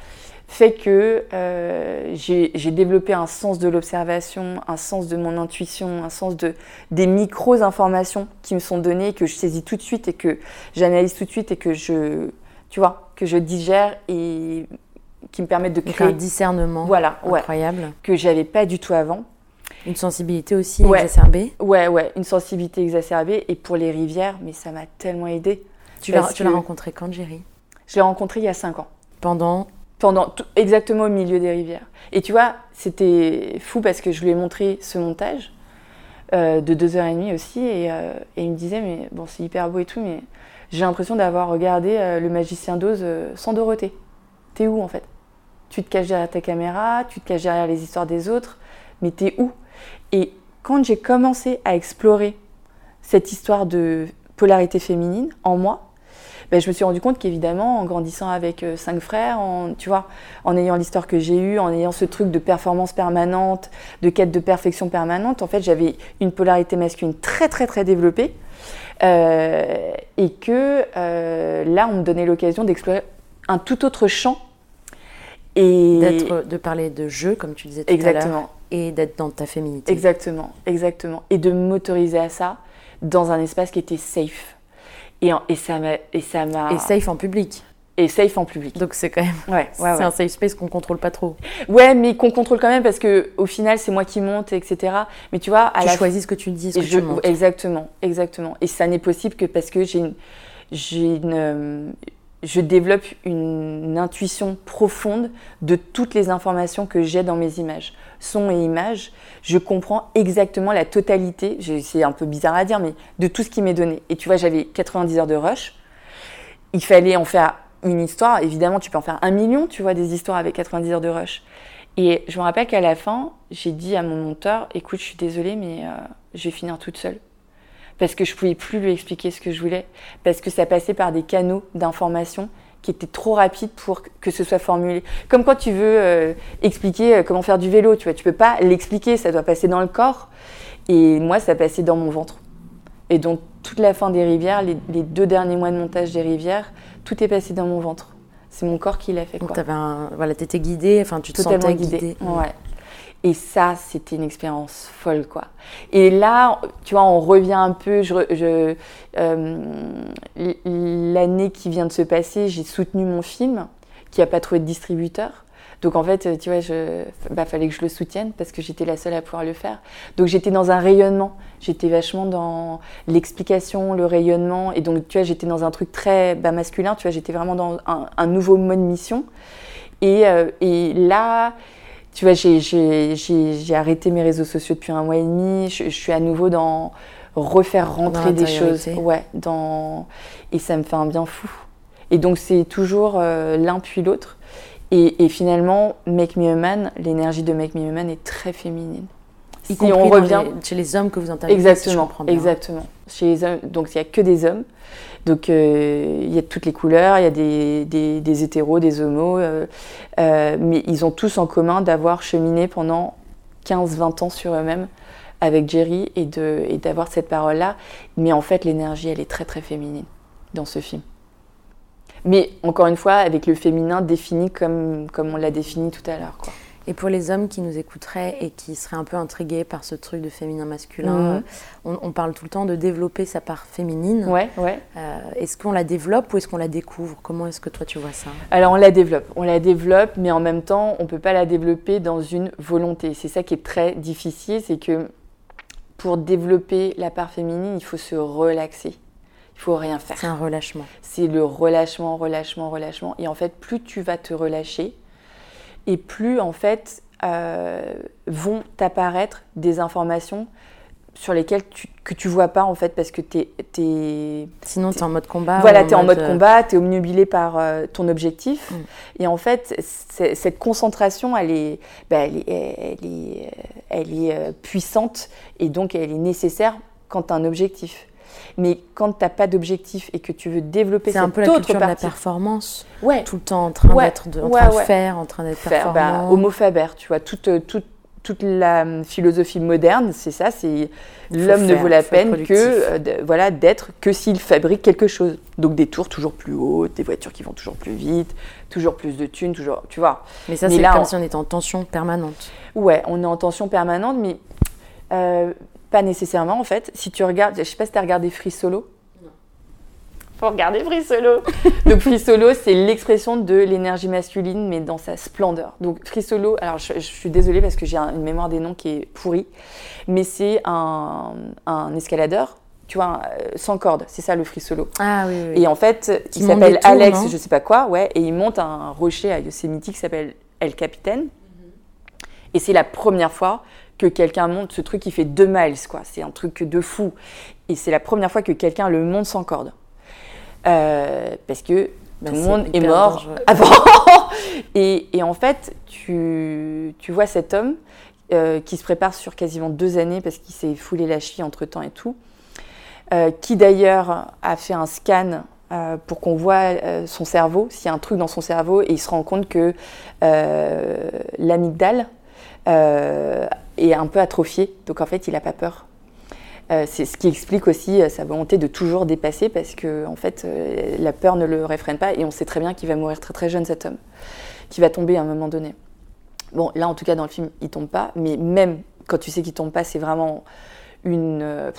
Speaker 9: fait que euh, j'ai développé un sens de l'observation, un sens de mon intuition, un sens de, des micros-informations qui me sont données, que je saisis tout de suite et que j'analyse tout de suite et que je, tu vois, que je digère et qui me permettent de
Speaker 1: Donc
Speaker 9: créer,
Speaker 1: un discernement
Speaker 9: voilà, ouais,
Speaker 1: incroyable.
Speaker 9: que j'avais pas du tout avant.
Speaker 1: Une sensibilité aussi
Speaker 9: Ouais.
Speaker 1: exacerbée.
Speaker 9: Ouais, ouais, une sensibilité exacerbée et pour les rivières, mais ça m'a tellement aidé.
Speaker 1: Tu l'as rencontré quand, Jerry?
Speaker 9: Je l'ai rencontré il y a cinq ans.
Speaker 1: Pendant
Speaker 9: exactement au milieu des rivières. Et tu vois, c'était fou parce que je lui ai montré ce montage euh, de deux heures et demie aussi, et, euh, et il me disait mais bon c'est hyper beau et tout, mais j'ai l'impression d'avoir regardé euh, le magicien d'Oz sans Dorothée. T'es où en fait? Tu te caches derrière ta caméra, tu te caches derrière les histoires des autres, mais t'es où? Et quand j'ai commencé à explorer cette histoire de polarité féminine en moi, ben, je me suis rendu compte qu'évidemment, en grandissant avec euh, cinq frères, en, tu vois, en ayant l'histoire que j'ai eue, en ayant ce truc de performance permanente, de quête de perfection permanente, en fait, j'avais une polarité masculine très, très, très développée. Euh, et que euh, là, on me donnait l'occasion d'explorer un tout autre champ. Et
Speaker 1: d'être, de parler de jeu, comme tu disais tout à l'heure.
Speaker 9: Exactement.
Speaker 1: et d'être dans ta féminité.
Speaker 9: Exactement, exactement. Et de m'autoriser à ça dans un espace qui était safe. Et, en- et ça m'a. Et, ça m'a-
Speaker 1: Et safe en public.
Speaker 9: et safe en public.
Speaker 1: Donc c'est quand même.
Speaker 9: Ouais, ouais,
Speaker 1: c'est
Speaker 9: ouais.
Speaker 1: un safe space qu'on contrôle pas trop.
Speaker 9: Ouais, mais qu'on contrôle quand même parce que au final, c'est moi qui monte, etc. Mais tu vois, à
Speaker 1: tu
Speaker 9: la
Speaker 1: choisis ce que tu dis, ce que
Speaker 9: je-
Speaker 1: tu montres.
Speaker 9: Exactement, exactement. Et ça n'est possible que parce que j'ai une, j'ai une, euh, je développe une, intuition profonde de toutes les informations que j'ai dans mes images, son et images. Je comprends exactement la totalité. C'est un peu bizarre à dire, mais de tout ce qui m'est donné. Et tu vois, j'avais 90 heures de rush. Il fallait en faire une histoire. Évidemment, tu peux en faire un million, tu vois, des histoires avec 90 heures de rush. Et je me rappelle qu'à la fin, j'ai dit à mon monteur, écoute, je suis désolée, mais euh, je vais finir toute seule. Parce que je pouvais plus lui expliquer ce que je voulais. Parce que ça passait par des canaux d'information qui étaient trop rapides pour que ce soit formulé. Comme quand tu veux euh, expliquer euh, comment faire du vélo, tu vois, tu peux pas l'expliquer, ça doit passer dans le corps. Et moi, ça passait dans mon ventre. Et donc, toute la fin des rivières, les, les deux derniers mois de montage des rivières, tout est passé dans mon ventre. C'est mon corps qui l'a fait.
Speaker 1: Donc
Speaker 9: Quoi.
Speaker 1: t'avais un, voilà, t'étais guidée, enfin tu te
Speaker 9: Totalement
Speaker 1: sentais
Speaker 9: guidée.
Speaker 1: guidée.
Speaker 9: Ouais. Et ça, c'était une expérience folle, quoi. Et là, tu vois, on revient un peu. Je, je, euh, L'année qui vient de se passer, j'ai soutenu mon film, qui n'a pas trouvé de distributeur. Donc en fait, tu vois, je, bah, fallait que je le soutienne parce que j'étais la seule à pouvoir le faire. Donc j'étais dans un rayonnement. J'étais vachement dans l'explication, le rayonnement. Et donc, tu vois, j'étais dans un truc très bah, masculin. Tu vois, j'étais vraiment dans un, un nouveau mode mission. Et, euh, et là, tu vois, j'ai- arrêté mes réseaux sociaux depuis un mois et demi. Je, je suis à nouveau dans refaire rentrer des choses. Ouais, dans... Et ça me fait un bien fou. Et donc, c'est toujours euh, l'un puis l'autre. Et, et finalement, Make Me a Man, l'énergie de Make Me a Man est très féminine.
Speaker 1: Y
Speaker 9: si
Speaker 1: compris
Speaker 9: on revient.
Speaker 1: les- chez les hommes que vous interviewez, si je
Speaker 9: Exactement,
Speaker 1: comprends bien.
Speaker 9: exactement. Chez les hommes, donc il n'y a que des hommes. Donc euh, il y a toutes les couleurs, il y a des, hétéros, des homos, euh, euh, mais ils ont tous en commun d'avoir cheminé pendant 15-20 ans sur eux-mêmes avec Jerry et d'avoir cette parole-là. Mais en fait, l'énergie, elle est très très féminine dans ce film. Mais encore une fois, avec le féminin défini comme, comme on l'a défini tout à l'heure.
Speaker 1: Et pour les hommes qui nous écouteraient et qui seraient un peu intrigués par ce truc de féminin-masculin,
Speaker 9: Mhm.
Speaker 1: on, on parle tout le temps de développer sa part féminine.
Speaker 9: Ouais, ouais.
Speaker 1: Euh, est-ce qu'on la développe ou est-ce qu'on la découvre? Comment est-ce que toi tu vois ça?
Speaker 9: Alors on la développe, on la développe, mais en même temps, on ne peut pas la développer dans une volonté. C'est ça qui est très difficile, c'est que pour développer la part féminine, il faut se relaxer. Il faut rien
Speaker 1: C'est
Speaker 9: faire.
Speaker 1: un relâchement.
Speaker 9: C'est le relâchement, relâchement, relâchement. Et en fait, plus tu vas te relâcher, et plus en fait euh, vont t'apparaître des informations sur lesquelles tu, que tu vois pas en fait parce que tu es,
Speaker 1: Sinon, tu es en mode combat.
Speaker 9: voilà,
Speaker 1: ou
Speaker 9: tu es en mode
Speaker 1: euh,
Speaker 9: combat, tu es omnubilé par euh, ton objectif.
Speaker 1: Mm.
Speaker 9: Et en fait, cette concentration, elle est, bah, elle est, elle est, elle est, euh, puissante et donc elle est nécessaire quand tu as un objectif. Mais quand tu n'as pas d'objectif et que tu veux développer
Speaker 1: C'est
Speaker 9: cette
Speaker 1: un peu la
Speaker 9: autre
Speaker 1: de la performance.
Speaker 9: ouais,
Speaker 1: Tout le temps en train
Speaker 9: Ouais,
Speaker 1: d'être, en
Speaker 9: ouais,
Speaker 1: train de faire, en train d'être
Speaker 9: bah,
Speaker 1: performant.
Speaker 9: Homo faber, tu vois, toute, euh, toute, toute la hum, philosophie moderne, c'est ça, c'est l'homme ne vaut la peine que euh, voilà d'être que s'il fabrique quelque chose. Donc des tours toujours plus hautes, des voitures qui vont toujours plus vite, toujours plus de thunes, toujours, tu vois.
Speaker 1: Mais ça, c'est comme
Speaker 9: on-
Speaker 1: si on était en tension permanente.
Speaker 9: Ouais, on est en tension permanente, mais euh, pas nécessairement en fait. Si tu regardes, je sais pas si tu as regardé Free Solo. Faut regarder Free Solo. Donc Free Solo, c'est l'expression de l'énergie masculine, mais dans sa splendeur. Donc Free Solo, alors je, je suis désolée parce que j'ai un- une mémoire des noms qui est pourrie, mais c'est un, un escaladeur, tu vois, euh, sans corde. C'est ça le Free Solo.
Speaker 1: Ah oui, oui.
Speaker 9: Et en fait,
Speaker 1: Qui
Speaker 9: il s'appelle Alex, je sais pas quoi, ouais, et il monte un rocher à Yosemite qui s'appelle El Capitan. Et c'est la première fois que quelqu'un monte ce truc qui fait 2 miles, quoi. C'est un truc de fou. Et c'est la première fois que quelqu'un le monte sans corde. Euh, parce que
Speaker 1: Bah,
Speaker 9: tout le monde est mort avant. et, et en fait, tu, tu vois cet homme euh, qui se prépare sur quasiment deux années parce qu'il s'est foulé la cheville entre temps et tout, euh, qui d'ailleurs a fait un scan euh, pour qu'on voit euh, son cerveau, s'il y a un truc dans son cerveau, et il se rend compte que l'amygdale est un peu atrophiée, donc en fait il n'a pas peur. Euh, c'est ce qui explique aussi euh, sa volonté de toujours dépasser parce que en fait euh, la peur ne le réfrène pas et on sait très bien qu'il va mourir très très jeune cet homme, qui va tomber à un moment donné. Bon, là, en tout cas, dans le film, il tombe pas, mais même quand tu sais qu'il tombe pas, c'est vraiment une,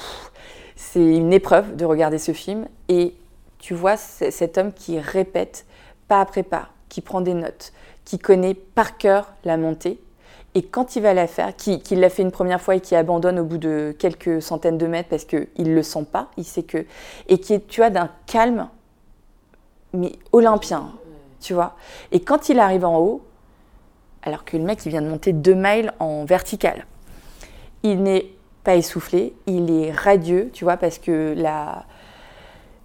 Speaker 9: c'est une épreuve de regarder ce film. Et tu vois cet homme qui répète pas après pas, qui prend des notes, qui connaît par cœur la montée. Et quand il va la faire, qui, l'a fait une première fois et qui abandonne au bout de quelques centaines de mètres parce qu'il ne le sent pas, il sait que. Et qui est, tu vois, d'un calme, mais olympien, tu vois. Et quand il arrive en haut, alors que le mec, il vient de monter deux miles en vertical, il n'est pas essoufflé, il est radieux, tu vois, parce que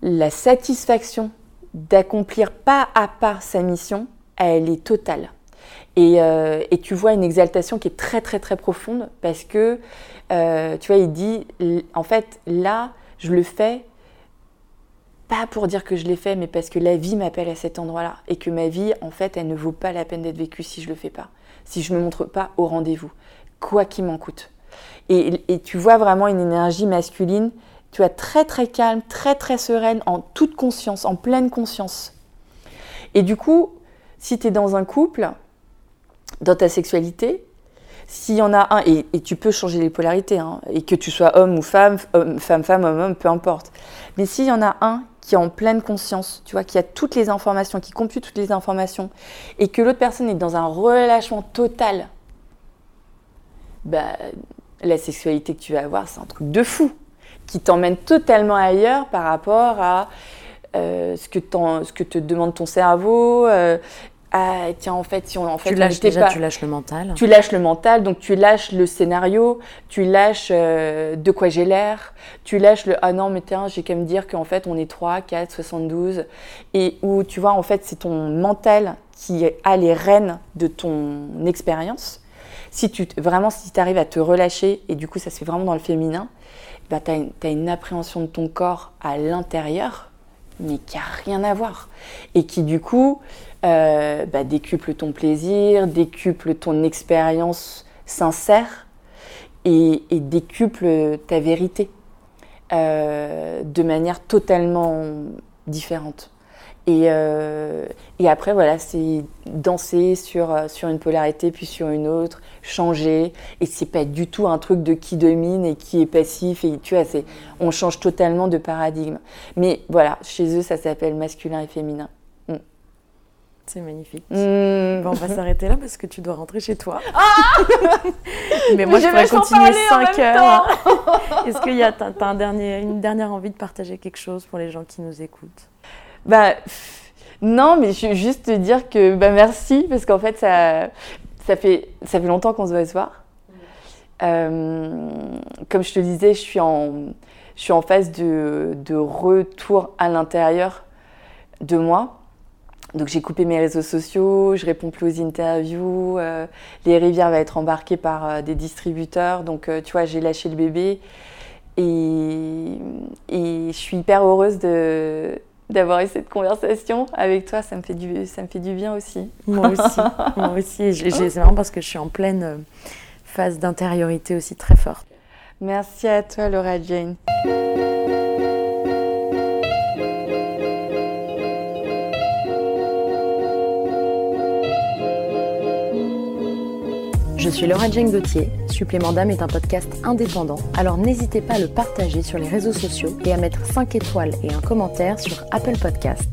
Speaker 9: la satisfaction d'accomplir pas à pas sa mission, elle est totale. Et, euh, et tu vois une exaltation qui est très très très profonde parce que, euh, tu vois, il dit, en fait, là, je le fais pas pour dire que je l'ai fait, mais parce que la vie m'appelle à cet endroit-là et que ma vie, en fait, elle ne vaut pas la peine d'être vécue si je le fais pas, si je me montre pas au rendez-vous, quoi qu'il m'en coûte. Et, et tu vois vraiment une énergie masculine, tu vois, très très calme, très très sereine, en toute conscience, en pleine conscience. Et du coup, si tu es dans un couple, dans ta sexualité, s'il y en a un, et, tu peux changer les polarités, hein, et que tu sois homme ou femme, femme, femme, homme, homme, peu importe. Mais s'il y en a un qui est en pleine conscience, tu vois, qui a toutes les informations, qui compute toutes les informations, et que l'autre personne est dans un relâchement total, bah, la sexualité que tu vas avoir, c'est un truc de fou, qui t'emmène totalement ailleurs par rapport à euh, ce, que t'en- ce que te demande ton cerveau. euh, ah, tiens, en fait, si on en fait,
Speaker 1: Tu lâches déjà,
Speaker 9: pas-
Speaker 1: tu lâches le mental.
Speaker 9: tu lâches le mental, donc tu lâches le scénario, tu lâches euh, de quoi j'ai l'air, tu lâches le ah non mais tiens j'ai qu'à me dire qu'en fait on est 3, 4, 72 et où tu vois en fait c'est ton mental qui a les rênes de ton expérience. Si tu vraiment si tu arrives à te relâcher et du coup ça se fait vraiment dans le féminin, bah, tu as, une appréhension de ton corps à l'intérieur mais qui a rien à voir et qui du coup euh, bah, décuple ton plaisir, décuple ton expérience sincère et, décuple ta vérité euh, de manière totalement différente. Et, euh, et après, voilà, c'est danser sur, sur une polarité puis sur une autre, changer. Et c'est pas du tout un truc de qui domine et qui est passif. Et tu vois, on change totalement de paradigme. Mais voilà, chez eux, ça s'appelle masculin et féminin.
Speaker 1: C'est magnifique.
Speaker 9: Mmh.
Speaker 1: Bon, on va s'arrêter là parce que tu dois rentrer chez toi. mais
Speaker 9: Mais
Speaker 1: moi, je pourrais continuer
Speaker 9: parler en
Speaker 1: 5
Speaker 9: même
Speaker 1: heures. Est-ce qu'il y a un dernier, une dernière envie de partager quelque chose pour les gens qui nous écoutent?
Speaker 9: Bah, non, mais je veux juste te dire que bah, merci, parce qu'en fait, ça, ça, fait, ça fait longtemps qu'on se voit ce soir. Euh, comme je te le disais, je suis en, je suis en phase de, de retour à l'intérieur de moi. Donc j'ai coupé mes réseaux sociaux, je réponds plus aux interviews, euh, les rivières va être embarquées par euh, des distributeurs, donc euh, tu vois j'ai lâché le bébé et, et je suis hyper heureuse de, d'avoir eu cette conversation avec toi, ça me fait du, ça me fait du bien aussi.
Speaker 1: Moi aussi. moi aussi. C'est marrant parce que je suis en pleine phase d'intériorité aussi très forte.
Speaker 9: Merci à toi Laura Jane.
Speaker 1: Je suis Laura Jane Gauthier. Supplément d'âme est un podcast indépendant, alors n'hésitez pas à le partager sur les réseaux sociaux et à mettre 5 étoiles et un commentaire sur Apple Podcast.